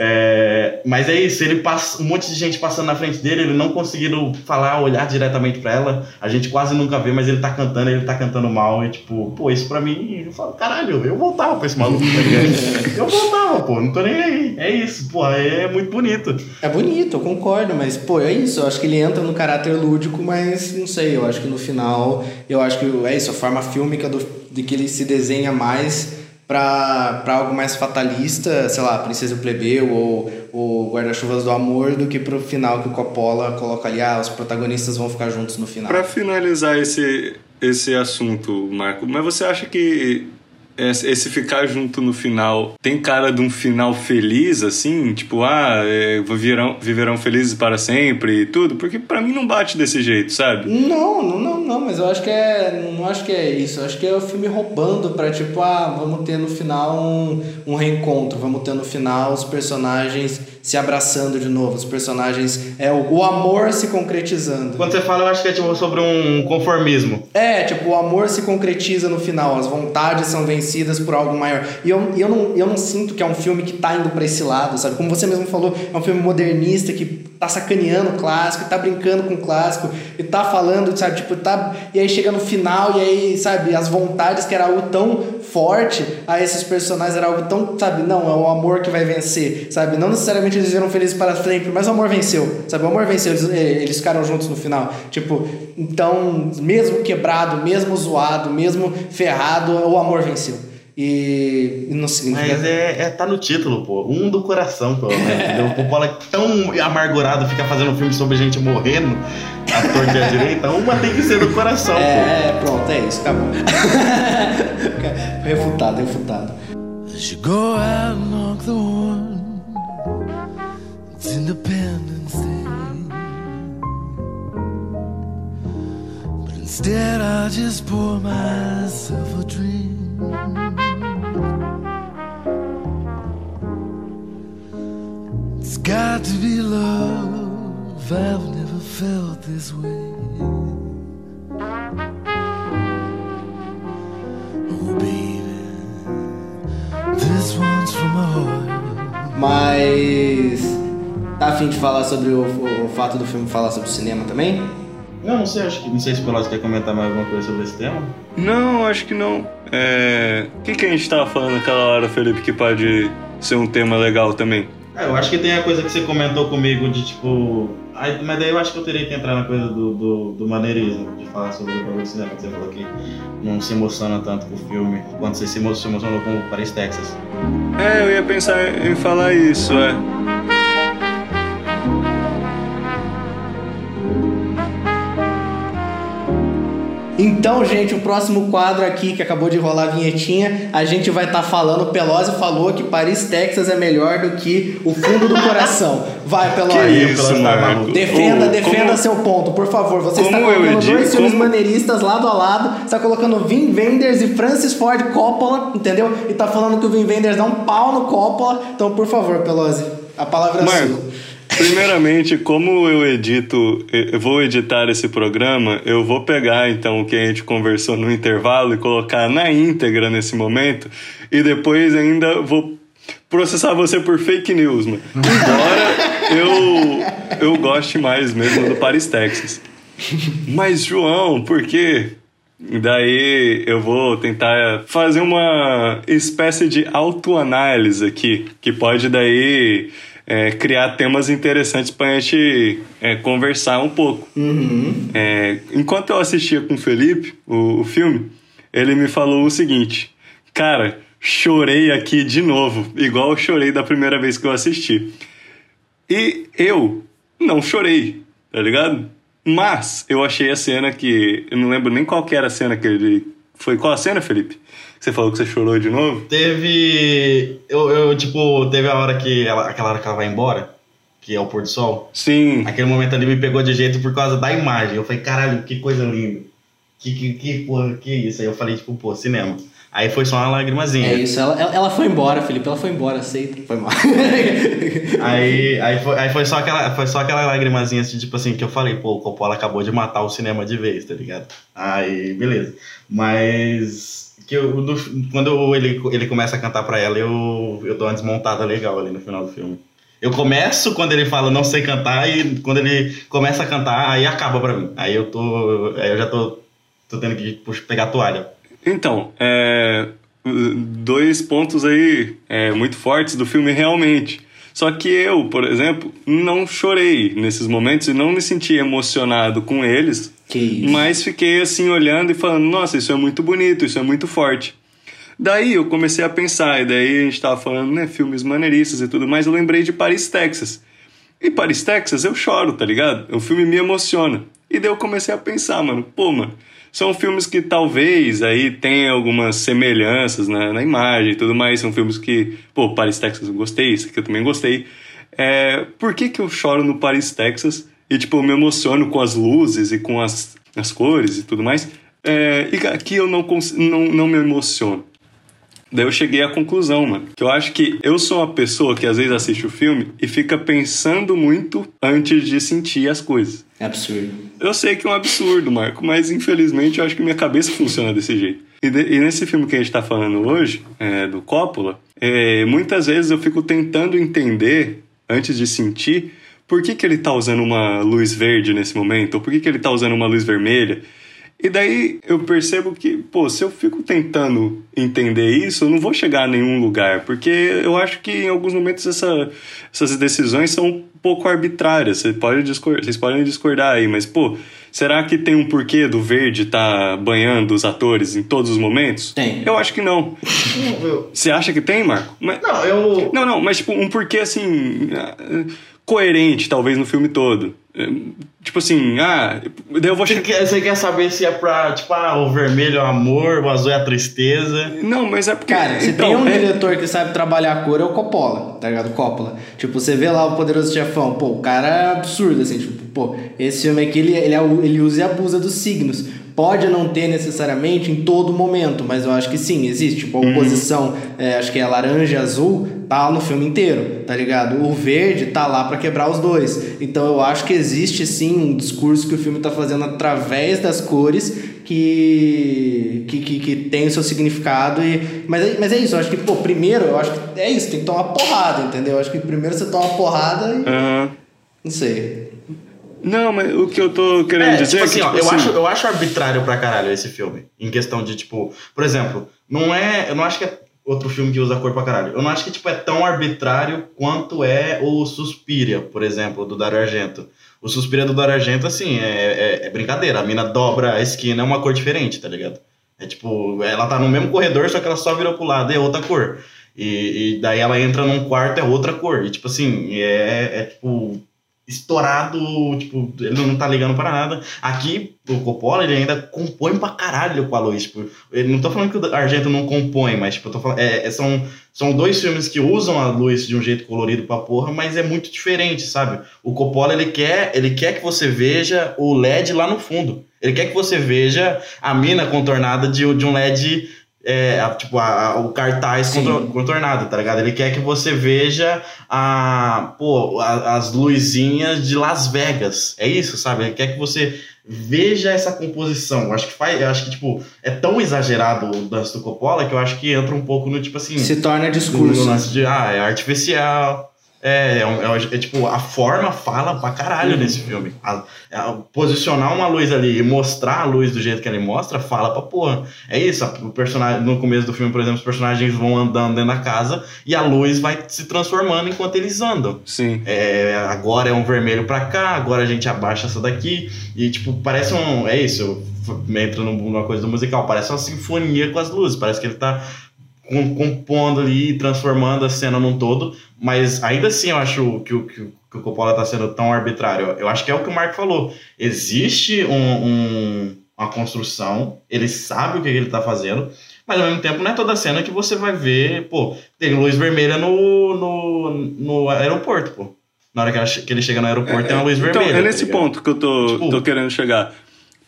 É, mas é isso, ele passa um monte de gente passando na frente dele, ele não conseguindo falar, olhar diretamente pra ela. A gente quase nunca vê, mas ele tá cantando, ele tá cantando mal. E tipo, pô, isso pra mim, eu falo, caralho, eu voltava pra esse maluco, tá? Eu voltava, pô, não tô nem aí. É isso, pô, é muito bonito. É bonito, eu concordo, mas, pô, é isso. Eu acho que ele entra no caráter lúdico, mas não sei. Eu acho que no final, eu acho que é isso, a forma fílmica do, de que ele se desenha mais pra algo mais fatalista, sei lá, Princesa e o Plebeu ou, ou Guarda-Chuvas do Amor, do que pro final que o Coppola coloca ali, ah, os protagonistas vão ficar juntos no final. Pra finalizar esse, esse assunto, Marco, mas você acha que esse ficar junto no final tem cara de um final feliz, assim? Tipo, ah, é, viverão, viverão felizes para sempre e tudo? Porque pra mim não bate desse jeito, sabe? Não, não, não, não, mas eu acho que é. Não acho que é isso. Eu acho que é o filme roubando pra tipo, ah, vamos ter no final um, um reencontro, vamos ter no final os personagens se abraçando de novo, os personagens. É o, o amor se concretizando. Quando você fala, eu acho que é tipo sobre um conformismo. É, tipo, o amor se concretiza no final, as vontades são vencidas por algo maior. E eu, eu, não, eu não sinto que é um filme que tá indo pra esse lado, sabe? Como você mesmo falou, é um filme modernista que tá sacaneando o clássico, tá brincando com o clássico, e tá falando, sabe? Tipo, tá. E aí chega no final, e aí, sabe, as vontades que era algo tão forte a esses personagens era algo tão, sabe? Não, é o amor que vai vencer, sabe? Não necessariamente eles viram felizes para sempre, mas o amor venceu, sabe? O amor venceu, eles, eh, eles ficaram juntos no final. Tipo, então, mesmo quebrado, mesmo zoado, mesmo ferrado, o amor venceu. E, e não significa. Mas é, é- tá no título, pô. Um do coração, pelo menos. entendeu? O Coppola é tão amargurado, fica fazendo um filme sobre gente morrendo, a torta e a direita. Uma tem que ser do coração, pô. É, pronto, é isso, acabou. refutado, refutado. As you go out and knock the one, it's Independence Day. But instead, I just pour myself a drink. Got to be love. I've never felt this way. Oh, baby, this one's from my heart. Mas. Tá afim de falar sobre o, o- o fato do filme falar sobre cinema também? Não, não sei, acho que não sei se o Pelosi quer comentar mais alguma coisa sobre esse tema. Não, acho que não. É... O que, que a gente tava falando naquela hora, Felipe, que pode ser um tema legal também? É, eu acho que tem a coisa que você comentou comigo de tipo. Aí, mas daí eu acho que eu teria que entrar na coisa do, do, do maneirismo, de falar sobre o bagulho de cinema, que você falou que não se emociona tanto com o filme quanto você se emocionou com o Paris, Texas. É, eu ia pensar em falar isso, é. Então, gente, o próximo quadro aqui que acabou de rolar a vinhetinha, a gente vai estar falando. O Pelosi falou que Paris, Texas é melhor do que o fundo do coração. Vai, Pelosi. Que isso, tá Marco. Defenda, Ô, defenda como- seu ponto, por favor. Você está como eu colocando dois filmes como- maneiristas lado a lado, está colocando Vin Wenders e Francis Ford Coppola, entendeu? E tá falando que o Vin Wenders dá um pau no Coppola. Então, por favor, Pelosi, a palavra é Marco, sua. Primeiramente, como eu edito, eu vou editar esse programa, eu vou pegar então o que a gente conversou no intervalo e colocar na íntegra nesse momento, e depois ainda vou processar você por fake news, mano. Embora eu, eu goste mais mesmo do Paris, Texas. Mas, João, por quê? Daí eu vou tentar fazer uma espécie de autoanálise aqui, que pode daí é, criar temas interessantes pra gente é, conversar um pouco. É, enquanto eu assistia com o Felipe o, o filme, ele me falou o seguinte: Cara, chorei aqui de novo, igual eu chorei da primeira vez que eu assisti. E eu não chorei, tá ligado? Mas eu achei a cena que. Eu não lembro nem qual que era a cena que ele. Foi qual a cena, Felipe? Você falou que você chorou de novo? Teve. Eu, eu, tipo, teve a hora que ela. Aquela hora que ela vai embora, que é o pôr do sol. Sim. Aquele momento ali me pegou de jeito por causa da imagem. Eu falei, caralho, que coisa linda. Que, que, que porra, que isso? Aí eu falei, tipo, pô, cinema. Aí foi só uma lagrimazinha. É isso, ela, ela foi embora, Felipe. Ela foi embora, aceita. Foi mal. Aí, aí, foi, aí foi só aquela, foi só aquela lagrimazinha assim, tipo assim, que eu falei, pô, o Coppola acabou de matar o cinema de vez, tá ligado? Aí, beleza. Mas que eu, no- quando ele, ele começa a cantar pra ela, eu, eu dou uma desmontada legal ali no final do filme. Eu começo quando ele fala não sei cantar e quando ele começa a cantar, aí acaba pra mim. Aí eu tô. Aí eu já tô, tô tendo que puxa, pegar a toalha. Então, é, dois pontos aí é, muito fortes do filme realmente. Só que eu, por exemplo, não chorei nesses momentos e não me senti emocionado com eles, que isso. mas fiquei assim olhando e falando: nossa, isso é muito bonito, isso é muito forte. Daí eu comecei a pensar, e daí a gente tava falando, né, filmes maneiristas e tudo mais, eu lembrei de Paris, Texas. E Paris, Texas, eu choro, tá ligado? O filme me emociona. E daí eu comecei a pensar, mano, pô, mano, são filmes que talvez aí tenham algumas semelhanças na, na imagem e tudo mais. São filmes que, pô, Paris, Texas eu gostei, isso aqui eu também gostei. É, por que que eu choro no Paris, Texas e, tipo, eu me emociono com as luzes e com as, as cores e tudo mais? É, e aqui eu não, não, não me emociono. Daí eu cheguei à conclusão, mano, que eu acho que eu sou uma pessoa que às vezes assiste o filme e fica pensando muito antes de sentir as coisas. É absurdo. Eu sei que é um absurdo, Marco, mas infelizmente eu acho que minha cabeça funciona desse jeito. E, de- e nesse filme que a gente tá falando hoje, é, do Coppola, é, muitas vezes eu fico tentando entender, antes de sentir, por que, que ele tá usando uma luz verde nesse momento, ou por que, que ele tá usando uma luz vermelha. E daí eu percebo que, pô, se eu fico tentando entender isso, eu não vou chegar a nenhum lugar, porque eu acho que em alguns momentos essa, essas decisões são um pouco arbitrárias. Você pode discor- vocês podem discordar aí, mas, pô, será que tem um porquê do verde estar banhando os atores em todos os momentos? Tem. Eu acho que não. Você acha que tem, Marco? Mas, não, eu. não, não, mas tipo, um porquê assim. Coerente, talvez, no filme todo. Eh, Tipo assim, ah, daí eu vou Você chegar. quer, você quer saber se é pra, tipo, ah, o vermelho é o amor, o azul é a tristeza. Não, mas é porque. Cara, se então, tem um é- diretor que sabe trabalhar a cor, é o Coppola, tá ligado? Coppola. Tipo, você vê lá o Poderoso Chefão, pô, o cara é absurdo, assim, tipo, pô, esse filme aqui, ele, ele, é ele usa e abusa dos signos. Pode não ter necessariamente em todo momento, mas eu acho que sim, existe. Tipo, a Uhum. oposição, é, acho que é laranja e azul, tá no filme inteiro, tá ligado? O verde tá lá pra quebrar os dois. Então eu acho que existe sim um discurso que o filme tá fazendo através das cores que, que, que, que tem o seu significado. E, mas, é- mas é isso, eu acho que, pô, primeiro, eu acho que é isso, tem que tomar porrada, entendeu? Eu acho que primeiro você toma porrada e. Aham. Não sei. Não, mas o que eu tô querendo É, dizer tipo é que, assim, ó, tipo eu, assim, acho, eu acho arbitrário pra caralho esse filme. Em questão de, tipo, por exemplo, não é. Eu não acho que é outro filme que usa cor pra caralho. Eu não acho que, tipo, é tão arbitrário quanto é o Suspiria, por exemplo, do Dario Argento. O Suspiria do Dario Argento, assim, é, é, é brincadeira. A mina dobra a esquina, é uma cor diferente, tá ligado? É tipo, ela tá no mesmo corredor, só que ela só virou pro lado, é outra cor. E, e daí ela entra num quarto, é outra cor. E tipo assim, é, é tipo estourado, tipo, ele não tá ligando pra nada. Aqui, o Coppola, ele ainda compõe pra caralho com a luz. Tipo, ele não tô falando que o Argento não compõe, mas tipo, eu tô falando, é, é- são, são dois filmes que usam a luz de um jeito colorido pra porra, mas é muito diferente, sabe? O Coppola, ele quer, ele quer que você veja o LED lá no fundo. Ele quer que você veja a mina contornada de, de um LED é, a- tipo, a- a- o cartaz Sim. contornado, tá ligado? Ele quer que você veja a, pô, a- as luzinhas de Las Vegas. É isso, sabe? Ele quer que você veja essa composição. Eu acho que faz, acho que, tipo, é tão exagerado o lance do Coppola que eu acho que entra um pouco no, tipo assim, Se torna no discurso. lance de, ah, é artificial. É, é, é é tipo, a forma fala pra caralho Uhum. nesse filme. A- a- posicionar uma luz ali e mostrar a luz do jeito que ele mostra, fala pra porra. É isso, a- o personagem, no começo do filme, por exemplo, os personagens vão andando dentro da casa e a luz vai se transformando enquanto eles andam. Sim. É, agora é um vermelho pra cá, agora a gente abaixa essa daqui. E, tipo, parece um. É isso, entra num- numa coisa do musical, parece uma sinfonia com as luzes. Parece que ele tá compondo ali, transformando a cena num todo. Mas ainda assim eu acho que, o- que, que o Coppola tá sendo tão arbitrário. Eu acho que é o que o Marco falou. Existe um- um- uma construção, ele sabe o que ele tá fazendo. Mas ao mesmo tempo não é toda cena que você vai ver, pô, tem luz vermelha no, no, no aeroporto, pô. Na hora que, ela que ele chega no aeroporto tem uma luz então, vermelha. é tá nesse ligado? ponto que eu tô, Tipo- tô querendo chegar.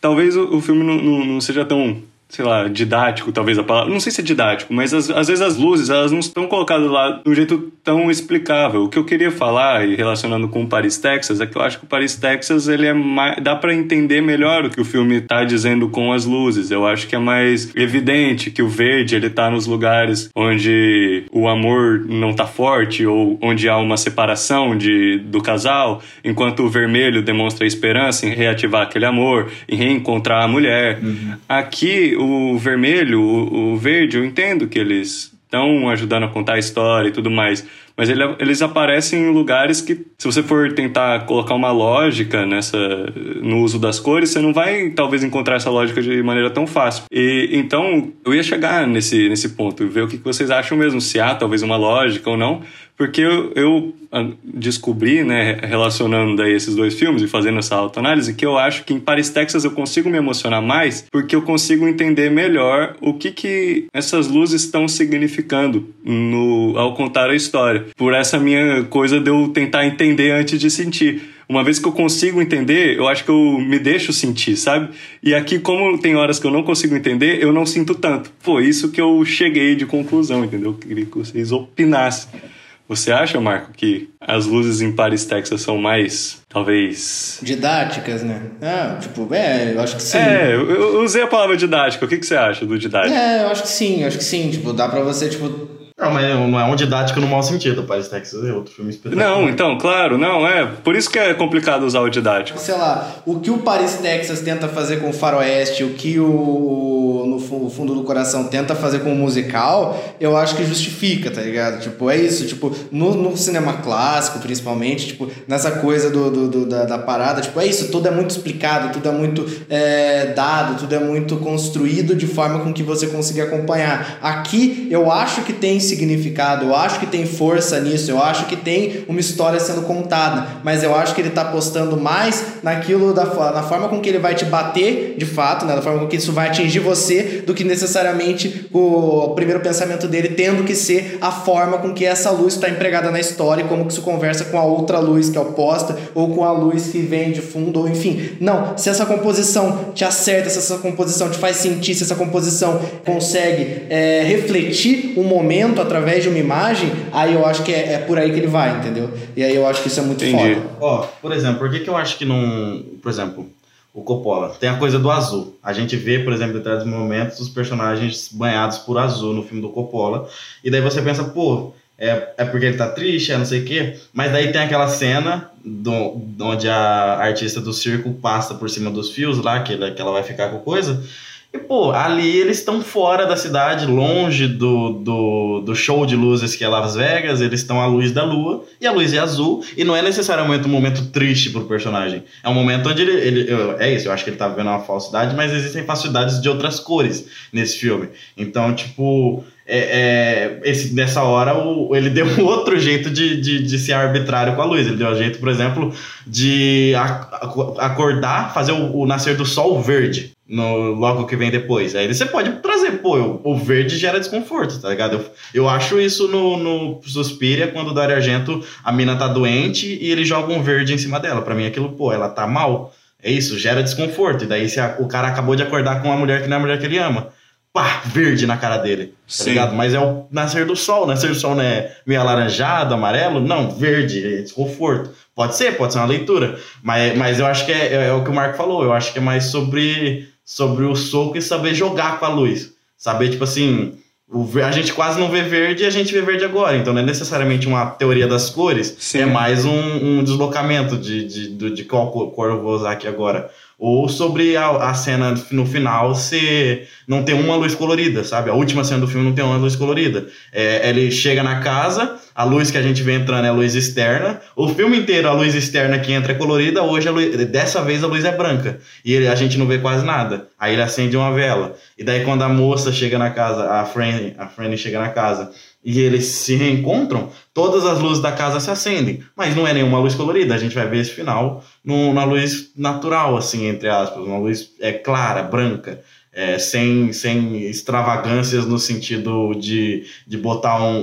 Talvez o, o filme não, não, não seja tão, sei lá, didático, talvez a palavra. Não sei se é didático, mas às, às vezes as luzes, elas não estão colocadas lá de um jeito tão explicável. O que eu queria falar, e relacionando com o Paris, Texas, é que eu acho que o Paris, Texas, ele é mais... Dá pra entender melhor o que o filme tá dizendo com as luzes. Eu acho que é mais evidente que o verde, ele tá nos lugares onde o amor não tá forte ou onde há uma separação de, do casal, enquanto o vermelho demonstra a esperança em reativar aquele amor, em reencontrar a mulher. Aqui, o vermelho, o, o verde, eu entendo que eles estão ajudando a contar a história e tudo mais. Mas ele- eles aparecem em lugares que, se você for tentar colocar uma lógica nessa no uso das cores, você não vai talvez encontrar essa lógica de maneira tão fácil. E então eu ia chegar nesse, nesse ponto, ver o que que vocês acham mesmo, se há talvez uma lógica ou não, porque eu, eu ah, descobri, né, relacionando daí esses dois filmes e fazendo essa autoanálise, que eu acho que em Paris, Texas eu consigo me emocionar mais porque eu consigo entender melhor o que que essas luzes estão significando no, ao contar a história. Por essa minha coisa de eu tentar entender antes de sentir. Uma vez que eu consigo entender, eu acho que eu me deixo sentir, sabe? E aqui, como tem horas que eu não consigo entender, eu não sinto tanto. Foi isso que eu cheguei de conclusão, entendeu? Eu queria que vocês opinassem. Você acha, Marco, que as luzes em Paris, Texas são mais, talvez. Didáticas, né? Ah, tipo, é, eu acho que sim. É, eu, usei a palavra didática. O que, que você acha do didático? É, eu acho que sim, eu acho que sim. Tipo, dá pra você, tipo. Não, mas não é um didático no mau sentido. Paris, Texas é outro filme espetacular. Não, então, claro, não, é. Por isso que é complicado usar o didático. Sei lá, o que o Paris, Texas tenta fazer com o Faroeste, o que o no fu- fundo do coração tenta fazer com o musical, eu acho que justifica, tá ligado? Tipo, é isso, tipo, no, no cinema clássico, principalmente, tipo, nessa coisa do, do- do- da, da parada, tipo, é isso, tudo é muito explicado, tudo é muito é, dado, tudo é muito construído de forma com que você consiga acompanhar. Aqui, eu acho que tem significado, eu acho que tem força nisso, eu acho que tem uma história sendo contada, mas eu acho que ele tá apostando mais naquilo da na forma com que ele vai te bater, de fato, né, da forma com que isso vai atingir você, do que necessariamente o primeiro pensamento dele tendo que ser a forma com que essa luz está empregada na história e como que isso conversa com a outra luz que é oposta ou com a luz que vem de fundo, ou enfim. Não, se essa composição te acerta, se essa composição te faz sentir, se essa composição consegue é, refletir o momento através de uma imagem, aí eu acho que é, é por aí que ele vai, entendeu? E aí eu acho que isso é muito Entendi. foda. Ó, por exemplo, por que, que eu acho que não. Por exemplo, o Coppola tem a coisa do azul. A gente vê, por exemplo, em determinados momentos, os personagens banhados por azul no filme do Coppola. E daí você pensa, pô, é, é porque ele tá triste, é não sei o quê. Mas daí tem aquela cena do, onde a artista do circo passa por cima dos fios lá, que, que ela vai ficar com coisa. E, pô, ali eles estão fora da cidade, longe do, do, do show de luzes que é Las Vegas, eles estão à luz da lua, e a luz é azul, e não é necessariamente um momento triste pro personagem. É um momento onde ele. ele eu- é isso, eu acho que ele tá vendo uma falsidade, mas existem falsidades de outras cores nesse filme. Então, tipo. É, é, esse, nessa hora o, ele deu um outro jeito de, de, de ser arbitrário com a luz. Ele deu um jeito, por exemplo, de acordar, fazer o, o nascer do sol verde no, logo que vem depois. Aí você pode trazer, pô, o, o verde gera desconforto, tá ligado? Eu, eu acho isso no, no Suspiria, quando o Dario Argento, a mina tá doente e ele joga um verde em cima dela. Pra mim, aquilo, pô, ela tá mal. É isso, gera desconforto. E daí se a- o cara acabou de acordar com uma mulher que não é a mulher que ele ama. Pá, verde na cara dele, tá Sim. ligado? Mas é o nascer do sol. Nascer do sol não é meio alaranjado, amarelo? Não, verde, é desconforto. Pode ser, pode ser uma leitura. Mas, mas eu acho que é, é, é o que o Marco falou. Eu acho que é mais sobre, sobre o soco e saber jogar com a luz. Saber, tipo assim, o a gente quase não vê verde e a gente vê verde agora. Então não é necessariamente uma teoria das cores. Sim. É mais um, um deslocamento de, de, do- de qual cor eu vou usar aqui agora. Ou sobre a, a cena no final se não tem uma luz colorida, sabe? A última cena do filme não tem uma luz colorida. É, ele chega na casa, a luz que a gente vê entrando é a luz externa. O filme inteiro a luz externa que entra é colorida, hoje luz- dessa vez a luz é branca. E ele- a gente não vê quase nada. Aí ele acende uma vela. E daí quando a moça chega na casa, a Franny, a Franny chega na casa e eles se reencontram, todas as luzes da casa se acendem. Mas não é nenhuma luz colorida. A gente vai ver esse final num- na luz natural, assim, entre aspas. Uma luz é, clara, branca. é, sem, sem extravagâncias no sentido de, de botar um-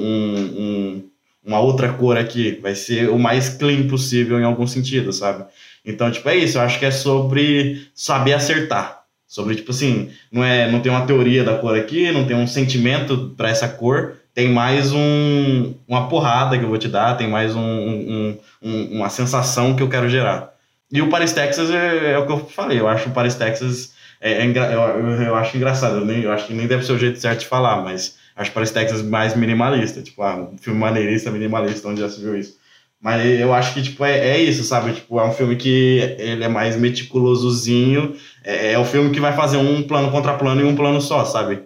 um- uma outra cor aqui. Vai ser o mais clean possível em algum sentido, sabe? Então, tipo, é isso. Eu acho que é sobre saber acertar. Sobre, tipo assim, não, é, não tem uma teoria da cor aqui, não tem um sentimento para essa cor. Tem mais um, uma porrada que eu vou te dar, tem mais um, um- um- uma sensação que eu quero gerar. E o Paris, Texas é, é o que eu falei. Eu acho o Paris, Texas é, é eu, eu acho engraçado, eu, nem, eu acho que nem deve ser o jeito certo de falar, mas acho Paris Texas mais minimalista, tipo, ah, um filme maneirista, minimalista, onde já se viu isso. Mas eu acho que, tipo, é, é isso, sabe? Tipo, é um filme que ele é mais meticulosozinho, é, é o filme que vai fazer um plano contra plano e um plano só, sabe?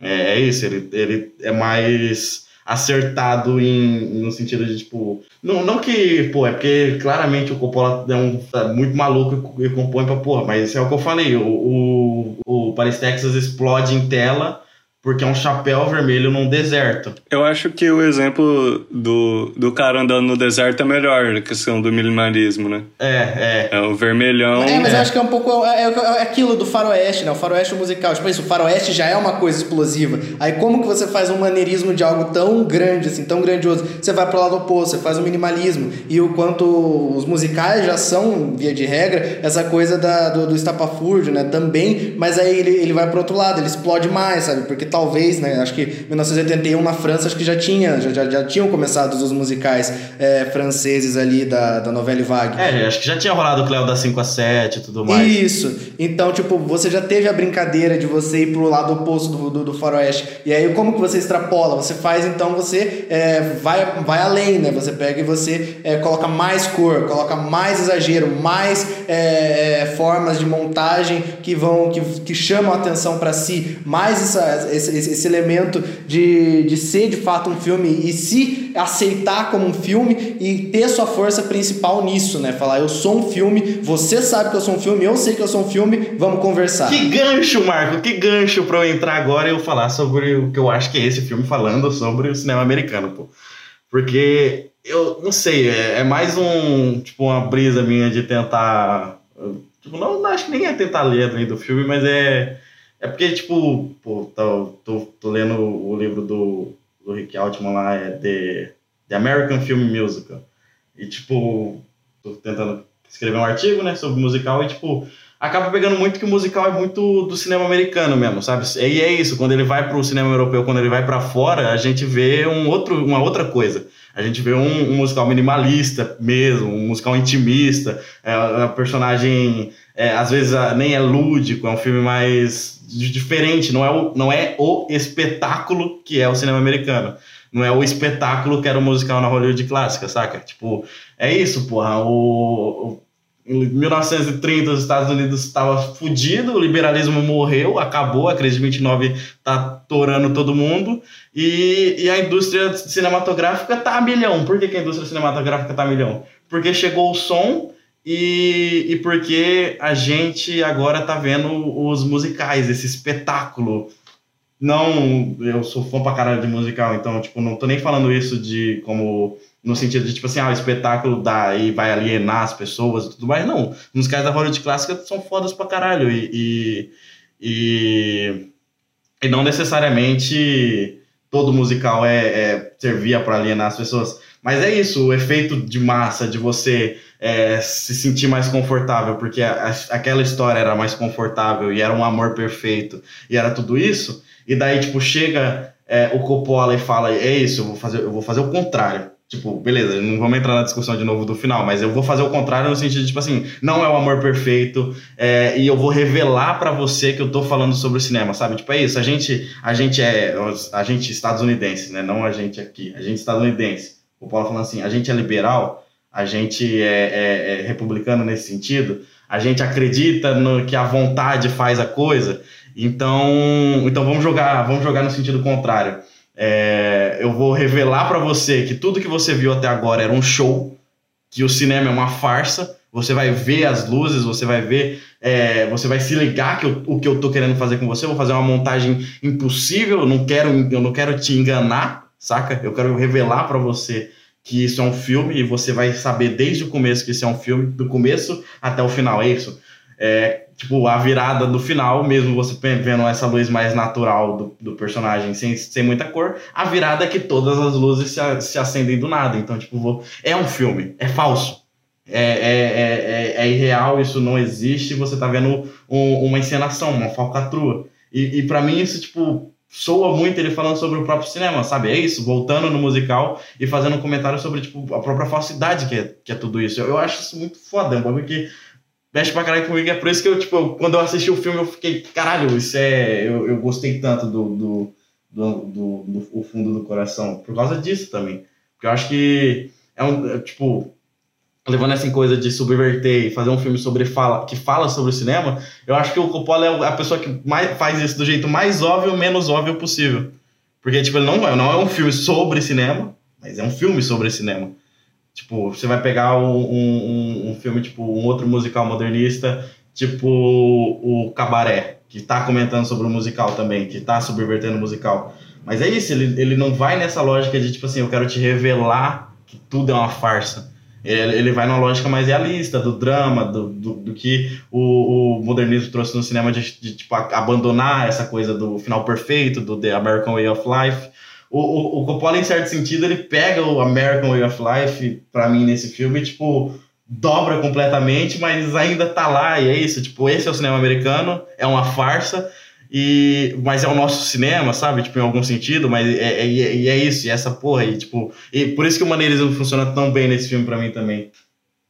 É, é isso, ele, ele é mais acertado em, no sentido de, tipo... Não, não que, pô, é porque claramente o Coppola é um, tá muito maluco e, compõe pra porra, mas é o que eu falei, o, o, o Paris, Texas explode em tela porque é um chapéu vermelho num deserto. Eu acho que o exemplo do, do cara andando no deserto é melhor na questão do minimalismo, né? É, é. É o vermelhão. É, mas eu acho que é um pouco. É, é- é aquilo do faroeste, né? O faroeste musical. Tipo isso, o faroeste já é uma coisa explosiva. Aí como que você faz um maneirismo de algo tão grande, assim, tão grandioso? Você vai pro lado oposto, você faz o minimalismo. E o quanto os musicais já são, via de regra, essa coisa da, do, do estapafúrdio, né? Também, mas aí ele, ele vai pro outro lado, ele explode mais, sabe? Porque talvez, né? Acho que 1981 na França, acho que já tinha, já, já, já tinham começado os musicais é, franceses ali da, da novela Vague. É, acho que já tinha rolado o Cleo da 5 a 7 e tudo mais. Isso. Então, tipo, você já teve a brincadeira de você ir pro lado oposto do, do, do faroeste. E aí, como que você extrapola? Você faz, então, você é, vai, vai além, né? Você pega e você é, coloca mais cor, coloca mais exagero, mais é, é, formas de montagem que vão, que, que chamam a atenção para si, mais essa, esse, esse, esse elemento de, de ser de fato um filme e se aceitar como um filme e ter sua força principal nisso, né? Falar, eu sou um filme, você sabe que eu sou um filme, eu sei que eu sou um filme, vamos conversar. Que gancho, Marco, que gancho pra eu entrar agora e eu falar sobre o que eu acho que é esse filme falando sobre o cinema americano, pô. Porque eu não sei, é, é mais um, tipo, uma brisa minha de tentar. Tipo, não, não acho que nem é tentar ler do filme, mas é. É porque, tipo, pô, tô, tô, tô lendo o livro do, do Rick Altman lá, é The, The American Film Musical. E, tipo, tô tentando escrever um artigo, né, sobre musical e, tipo, acaba pegando muito que o musical é muito do cinema americano mesmo, sabe? E é isso, quando ele vai pro cinema europeu, quando ele vai para fora, a gente vê um outro, uma outra coisa. A gente vê um, um musical minimalista mesmo, um musical intimista, é, a personagem é, às vezes nem é lúdico, é um filme mais di- diferente, não é, o, não é o espetáculo que é o cinema americano. Não é o espetáculo que era o musical na Hollywood clássica, saca? Tipo, é isso, porra. O, o- em 1930 os Estados Unidos estava fudido, o liberalismo morreu, acabou, a crise de 29 tá torando todo mundo e, e a indústria cinematográfica tá a milhão. Por que, que a indústria cinematográfica tá a milhão? Porque chegou o som e, e porque a gente agora tá vendo os musicais, esse espetáculo. Não, eu sou fã pra caralho de musical, então, tipo, não tô nem falando isso de como no sentido de, tipo assim, ah, o espetáculo dá e vai alienar as pessoas e tudo mais. Não, musicais da Hollywood clássica são fodas pra caralho e, e, e, e não necessariamente todo musical é, é servia para alienar as pessoas. Mas é isso, o efeito de massa, de você é, se sentir mais confortável, porque a- a- aquela história era mais confortável e era um amor perfeito e era tudo isso. E daí, tipo, chega é, o Coppola e fala: É isso, eu vou fazer, eu vou fazer o contrário. Tipo, beleza, não vamos entrar na discussão de novo do final, mas eu vou fazer o contrário no sentido de, tipo assim, não é o amor perfeito, é, e eu vou revelar pra você que eu tô falando sobre o cinema, sabe? Tipo, é isso, a gente, a gente é, a gente estadunidense, né? Não a gente aqui, a gente estadunidense. O Paulo falando assim, a gente é liberal, a gente é, é- é republicano nesse sentido, a gente acredita no que a vontade faz a coisa, então, então vamos jogar, vamos jogar no sentido contrário. É, eu vou revelar pra você que tudo que você viu até agora era um show, que o cinema é uma farsa. Você vai ver as luzes, você vai ver, é, você vai se ligar que eu- o que eu tô querendo fazer com você. Eu vou fazer uma montagem impossível. Eu não quero, eu não quero te enganar, saca? Eu quero revelar pra você que isso é um filme e você vai saber desde o começo que isso é um filme, do começo até o final. É isso. É, tipo, a virada do final, mesmo você vendo essa luz mais natural do, do personagem, sem, sem muita cor, a virada é que todas as luzes se, se acendem do nada. Então, tipo, vou- é um filme, é falso. É, é, é, é, é irreal, isso não existe, você tá vendo um- uma encenação, uma falcatrua. E, e para mim isso, tipo, soa muito ele falando sobre o próprio cinema, sabe? É isso, voltando no musical e fazendo um comentário sobre, tipo, a própria falsidade que é, que é tudo isso. Eu, eu acho isso muito foda, é um bagulho que mexe pra caralho comigo. É por isso que eu, tipo, quando eu assisti o filme, eu fiquei, caralho, isso é. Eu, eu gostei tanto do, do, do, do, do- o fundo do coração. Por causa disso também. Porque eu acho que é um. é, tipo, levando essa coisa de subverter e fazer um filme sobre fala, que fala sobre o cinema, eu acho que o Coppola é a pessoa que mais faz isso do jeito mais óbvio, menos óbvio possível. Porque, tipo, ele não, é- não é um filme sobre cinema, mas é um filme sobre cinema. Tipo, você vai pegar um, um, um filme, tipo, um outro musical modernista, tipo o Cabaré, que tá comentando sobre o musical também, que tá subvertendo o musical. Mas é isso, ele, ele não vai nessa lógica de, tipo assim, eu quero te revelar que tudo é uma farsa. Ele, vai numa lógica mais realista, do drama, do, do, do que o, o modernismo trouxe no cinema de, de, tipo, abandonar essa coisa do final perfeito, do The American Way of Life. O, o, o Coppola, em certo sentido, ele pega o American Way of Life, pra mim, nesse filme, tipo, dobra completamente, mas ainda tá lá, e é isso, tipo, esse é o cinema americano, é uma farsa, e, mas é o nosso cinema, sabe? Tipo, em algum sentido, mas é, é, e é isso, e essa porra aí, tipo, e por isso que o maneirismo funciona tão bem nesse filme pra mim também.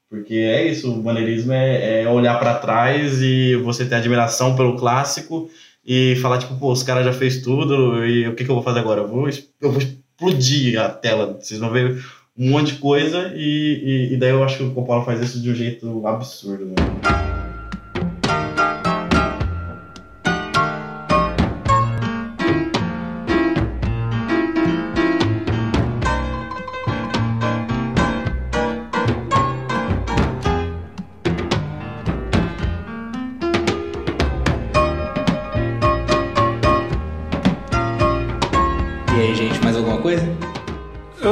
Porque é isso, o maneirismo é, é olhar pra trás e você ter admiração pelo clássico e falar, tipo, pô, os caras já fez tudo e o que, que eu vou fazer agora? Eu vou, eu vou explodir a tela, vocês vão ver um monte de coisa e, e, e daí eu acho que o Coppola faz isso de um jeito absurdo, né?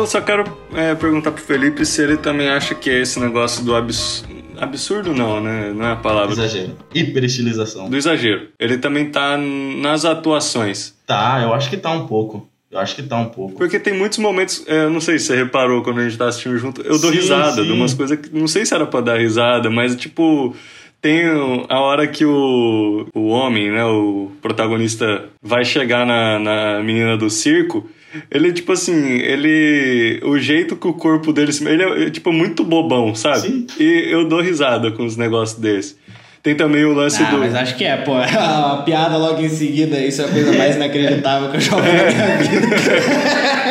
Eu só quero é, perguntar pro Felipe se ele também acha que é esse negócio do abs... absurdo, não, né? Não é a palavra. Exagero. Hiperestilização. Do exagero. Ele também tá nas atuações. Tá, eu acho que tá um pouco. Eu acho que tá um pouco. Porque tem muitos momentos, é, eu não sei se você reparou quando a gente tá assistindo junto, eu dou Sim, risada sim. de umas coisas que não sei se era pra dar risada, mas tipo, Tem a hora que o, o homem, né, o protagonista, vai chegar na, na menina do circo. Ele, tipo assim, ele. O jeito que o corpo dele se. Ele é, tipo, muito bobão, sabe? Sim. E eu dou risada com os negócios desses. Tem também o lance Ah, do. mas acho que é, pô. A piada logo em seguida, isso é a coisa mais inacreditável que eu já ouvi na minha vida.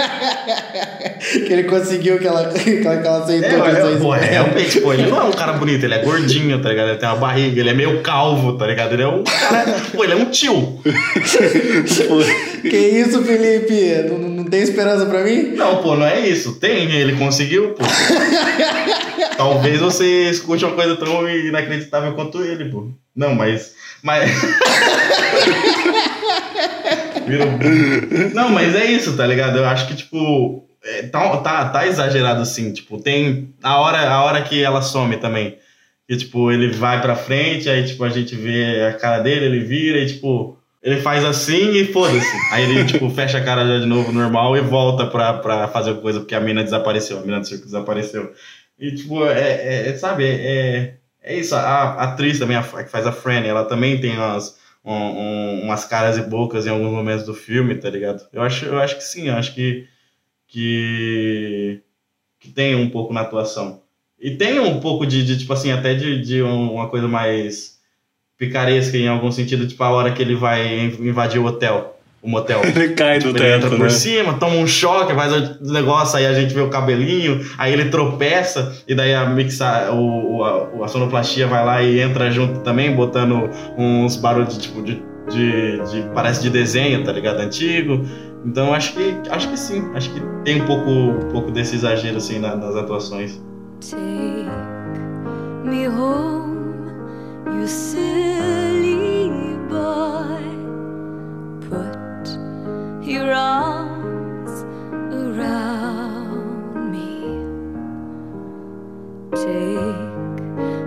que ele conseguiu que ela, que ela, que ela aceitou É, é, ela pô, é, realmente, pô, ele não é um cara bonito, ele é gordinho, tá ligado? Ele tem uma barriga, ele é meio calvo, tá ligado? Ele é um cara. Pô, ele é um tio. Que isso, Felipe? Não, não tem esperança pra mim? Não, pô, não é isso. Tem, ele conseguiu, pô. Talvez você escute uma coisa tão inacreditável quanto ele, pô. Não, mas. Mas. Não, mas é isso, tá ligado? Eu acho que, tipo. É, tá, tá, tá exagerado assim. Tipo, tem. A hora, a hora que ela some também. Que, tipo, ele vai pra frente, aí, tipo, a gente vê a cara dele, ele vira e, tipo. Ele faz assim e foda-se. Aí ele, tipo, fecha a cara já de novo normal e volta pra, pra fazer coisa, porque a mina desapareceu, a mina do circo desapareceu. E, tipo, é, é- é, sabe, é, é isso. A, a atriz também, a, que faz a Franny, ela também tem umas, um- um- umas caras e bocas em alguns momentos do filme, tá ligado? Eu acho, eu acho que sim, eu acho que, que, que tem um pouco na atuação. E tem um pouco de, de, tipo assim, até de, de um- uma coisa mais picaresca em algum sentido, tipo a hora que ele vai invadir o hotel, o motel. Ele cai do Ele entra teto, por né? cima, toma um choque, faz o negócio, aí a gente vê o cabelinho, aí ele tropeça, e daí a mixa, o, a, a sonoplastia vai lá e entra junto também, botando uns barulhos tipo de, de, de- parece de desenho, tá ligado? Antigo. Então acho que acho que sim, acho que tem um pouco, um pouco desse exagero assim na- nas atuações. Take me home, you silly boy. Put your arms around me. Take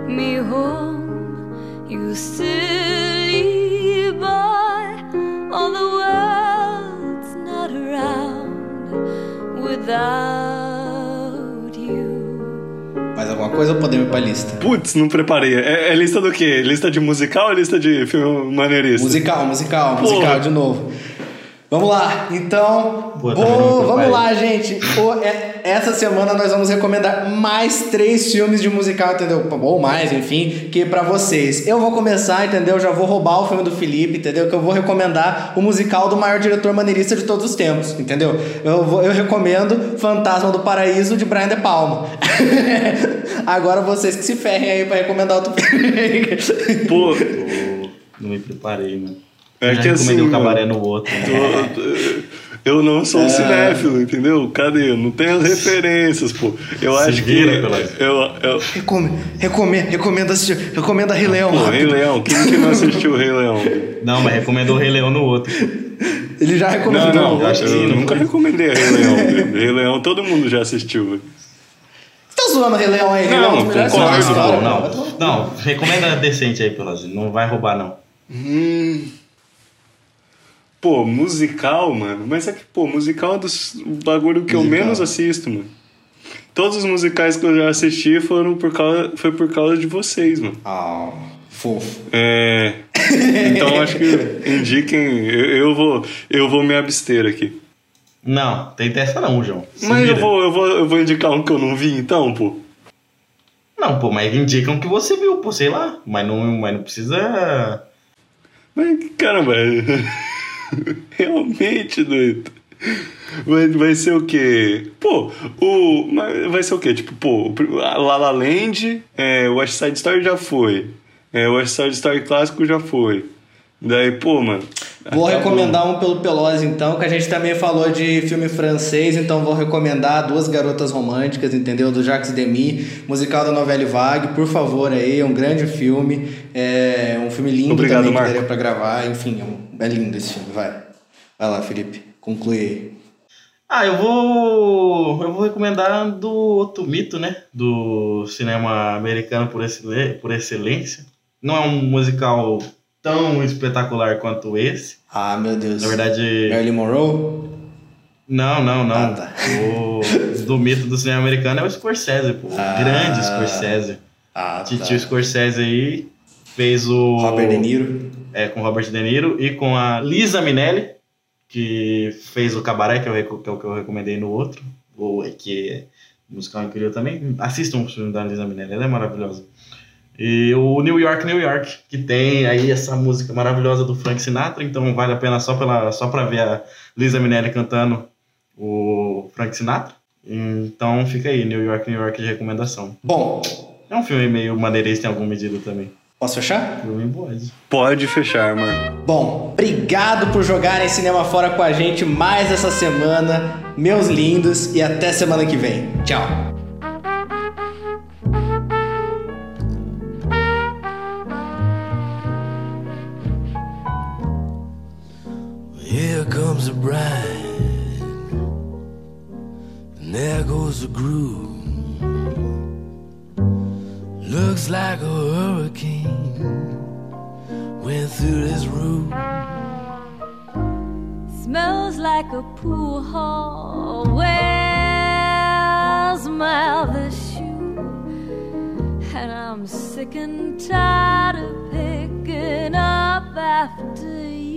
me home, you silly Mais alguma coisa ou podemos ir pra lista? Putz, não preparei. É, é lista do quê? Lista de musical ou lista de filme maneirista? Musical, musical, Porra. musical de novo. Vamos lá, então. Também não vamos lá, gente. É- essa semana nós vamos recomendar mais três filmes de musical, entendeu? Ou mais, enfim, que pra vocês. Eu vou começar, entendeu? Já vou roubar o filme do Felipe, entendeu? Que eu vou recomendar o musical do maior diretor maneirista de todos os tempos, entendeu? Eu, vou- eu recomendo Fantasma do Paraíso de Brian De Palma. Agora vocês que se ferrem aí pra recomendar outro filme. Pô, Pô, não me preparei, mano. É Eu que assim, o cabaré no outro. tô- eu não sou um cinéfilo, entendeu? Cadê? Eu não tenho as referências, pô. Eu Se acho vira, que. Pelas. Eu, eu, Recomendo, recomendo, recomendo assistir, recomendo a Rei Leão. pô, Rei. Leão. Quem que não assistiu o Rei Leão? Não, mas recomendou o Rei Leão no outro. Ele já Não, recomendou. não, eu acho que eu sim, não nunca foi? recomendei Rei Leão. Rei Leão todo mundo já assistiu. Você tá zoando o Rei Leão aí? Rei Não, Leão é um concordo, Não, não, pô. não. Não, recomenda decente aí, Pelas. Não vai roubar, não. Hum. Pô, musical, mano. Mas é que, pô, musical é dos bagulho que eu Musical. menos assisto, mano. Todos os musicais que eu já assisti foram por causa, foi por causa de vocês, mano. Ah, fofo. É. Então acho que indiquem. Eu, eu vou, eu vou me abster aqui. Não, tem dessa não, João. Se Mas eu vou, eu, vou, eu vou indicar um que eu não vi, então, pô. Não, pô, mas indicam que você viu, pô, sei lá. Mas não, mas não precisa. Mas, caramba, realmente, doido. Vai, vai ser o quê? Pô, o. Vai ser o quê? Tipo, pô, La La Land, é, West Side Story já foi. É, West Side Story clássico já foi. Daí, pô, mano. Vou acabou. recomendar um pelo Pelosi, então, que a gente também falou de filme francês, então vou recomendar Duas Garotas Românticas, entendeu? Do Jacques Demy, musical da Novelle Vague, por favor aí, é um grande filme, é um filme lindo Obrigado, também Marco. que daria pra gravar, enfim, é, um- é lindo esse filme, vai. Vai lá, Felipe, conclui aí. Ah, eu vou. Eu vou recomendar do outro mito, né? Do cinema americano por, excele- por excelência. Não é um musical tão espetacular quanto esse. Ah, meu Deus. Na verdade. Marilyn Monroe? Não, não, não. Ah, tá. O do mito do cinema americano é o Scorsese, pô. Ah. Grande Scorsese. Ah, Titio Scorsese aí. fez o. Robert De Niro. É, com Robert De Niro e com a Lisa Minelli, que fez o Cabaré, que, eu, que é o que eu recomendei no outro, ou que é musical incrível também. Assistam o filme da Lisa Minelli, ela é maravilhosa. E o New York, New York, que tem aí essa música maravilhosa do Frank Sinatra, então vale a pena só, pela, só pra ver a Lisa Minelli cantando o Frank Sinatra. Então fica aí, New York, New York de recomendação. Bom, É um filme meio maneirista em alguma medida também. posso fechar? Filme pode. Pode fechar, mano. Bom, obrigado por jogarem Cinema Fora com a gente mais essa semana, meus lindos, e até semana que vem. Tchau. A bride, and there goes the groom. Looks like a hurricane went through this room. Smells like a pool hall. Where's my other shoe? And I'm sick and tired of picking up after you.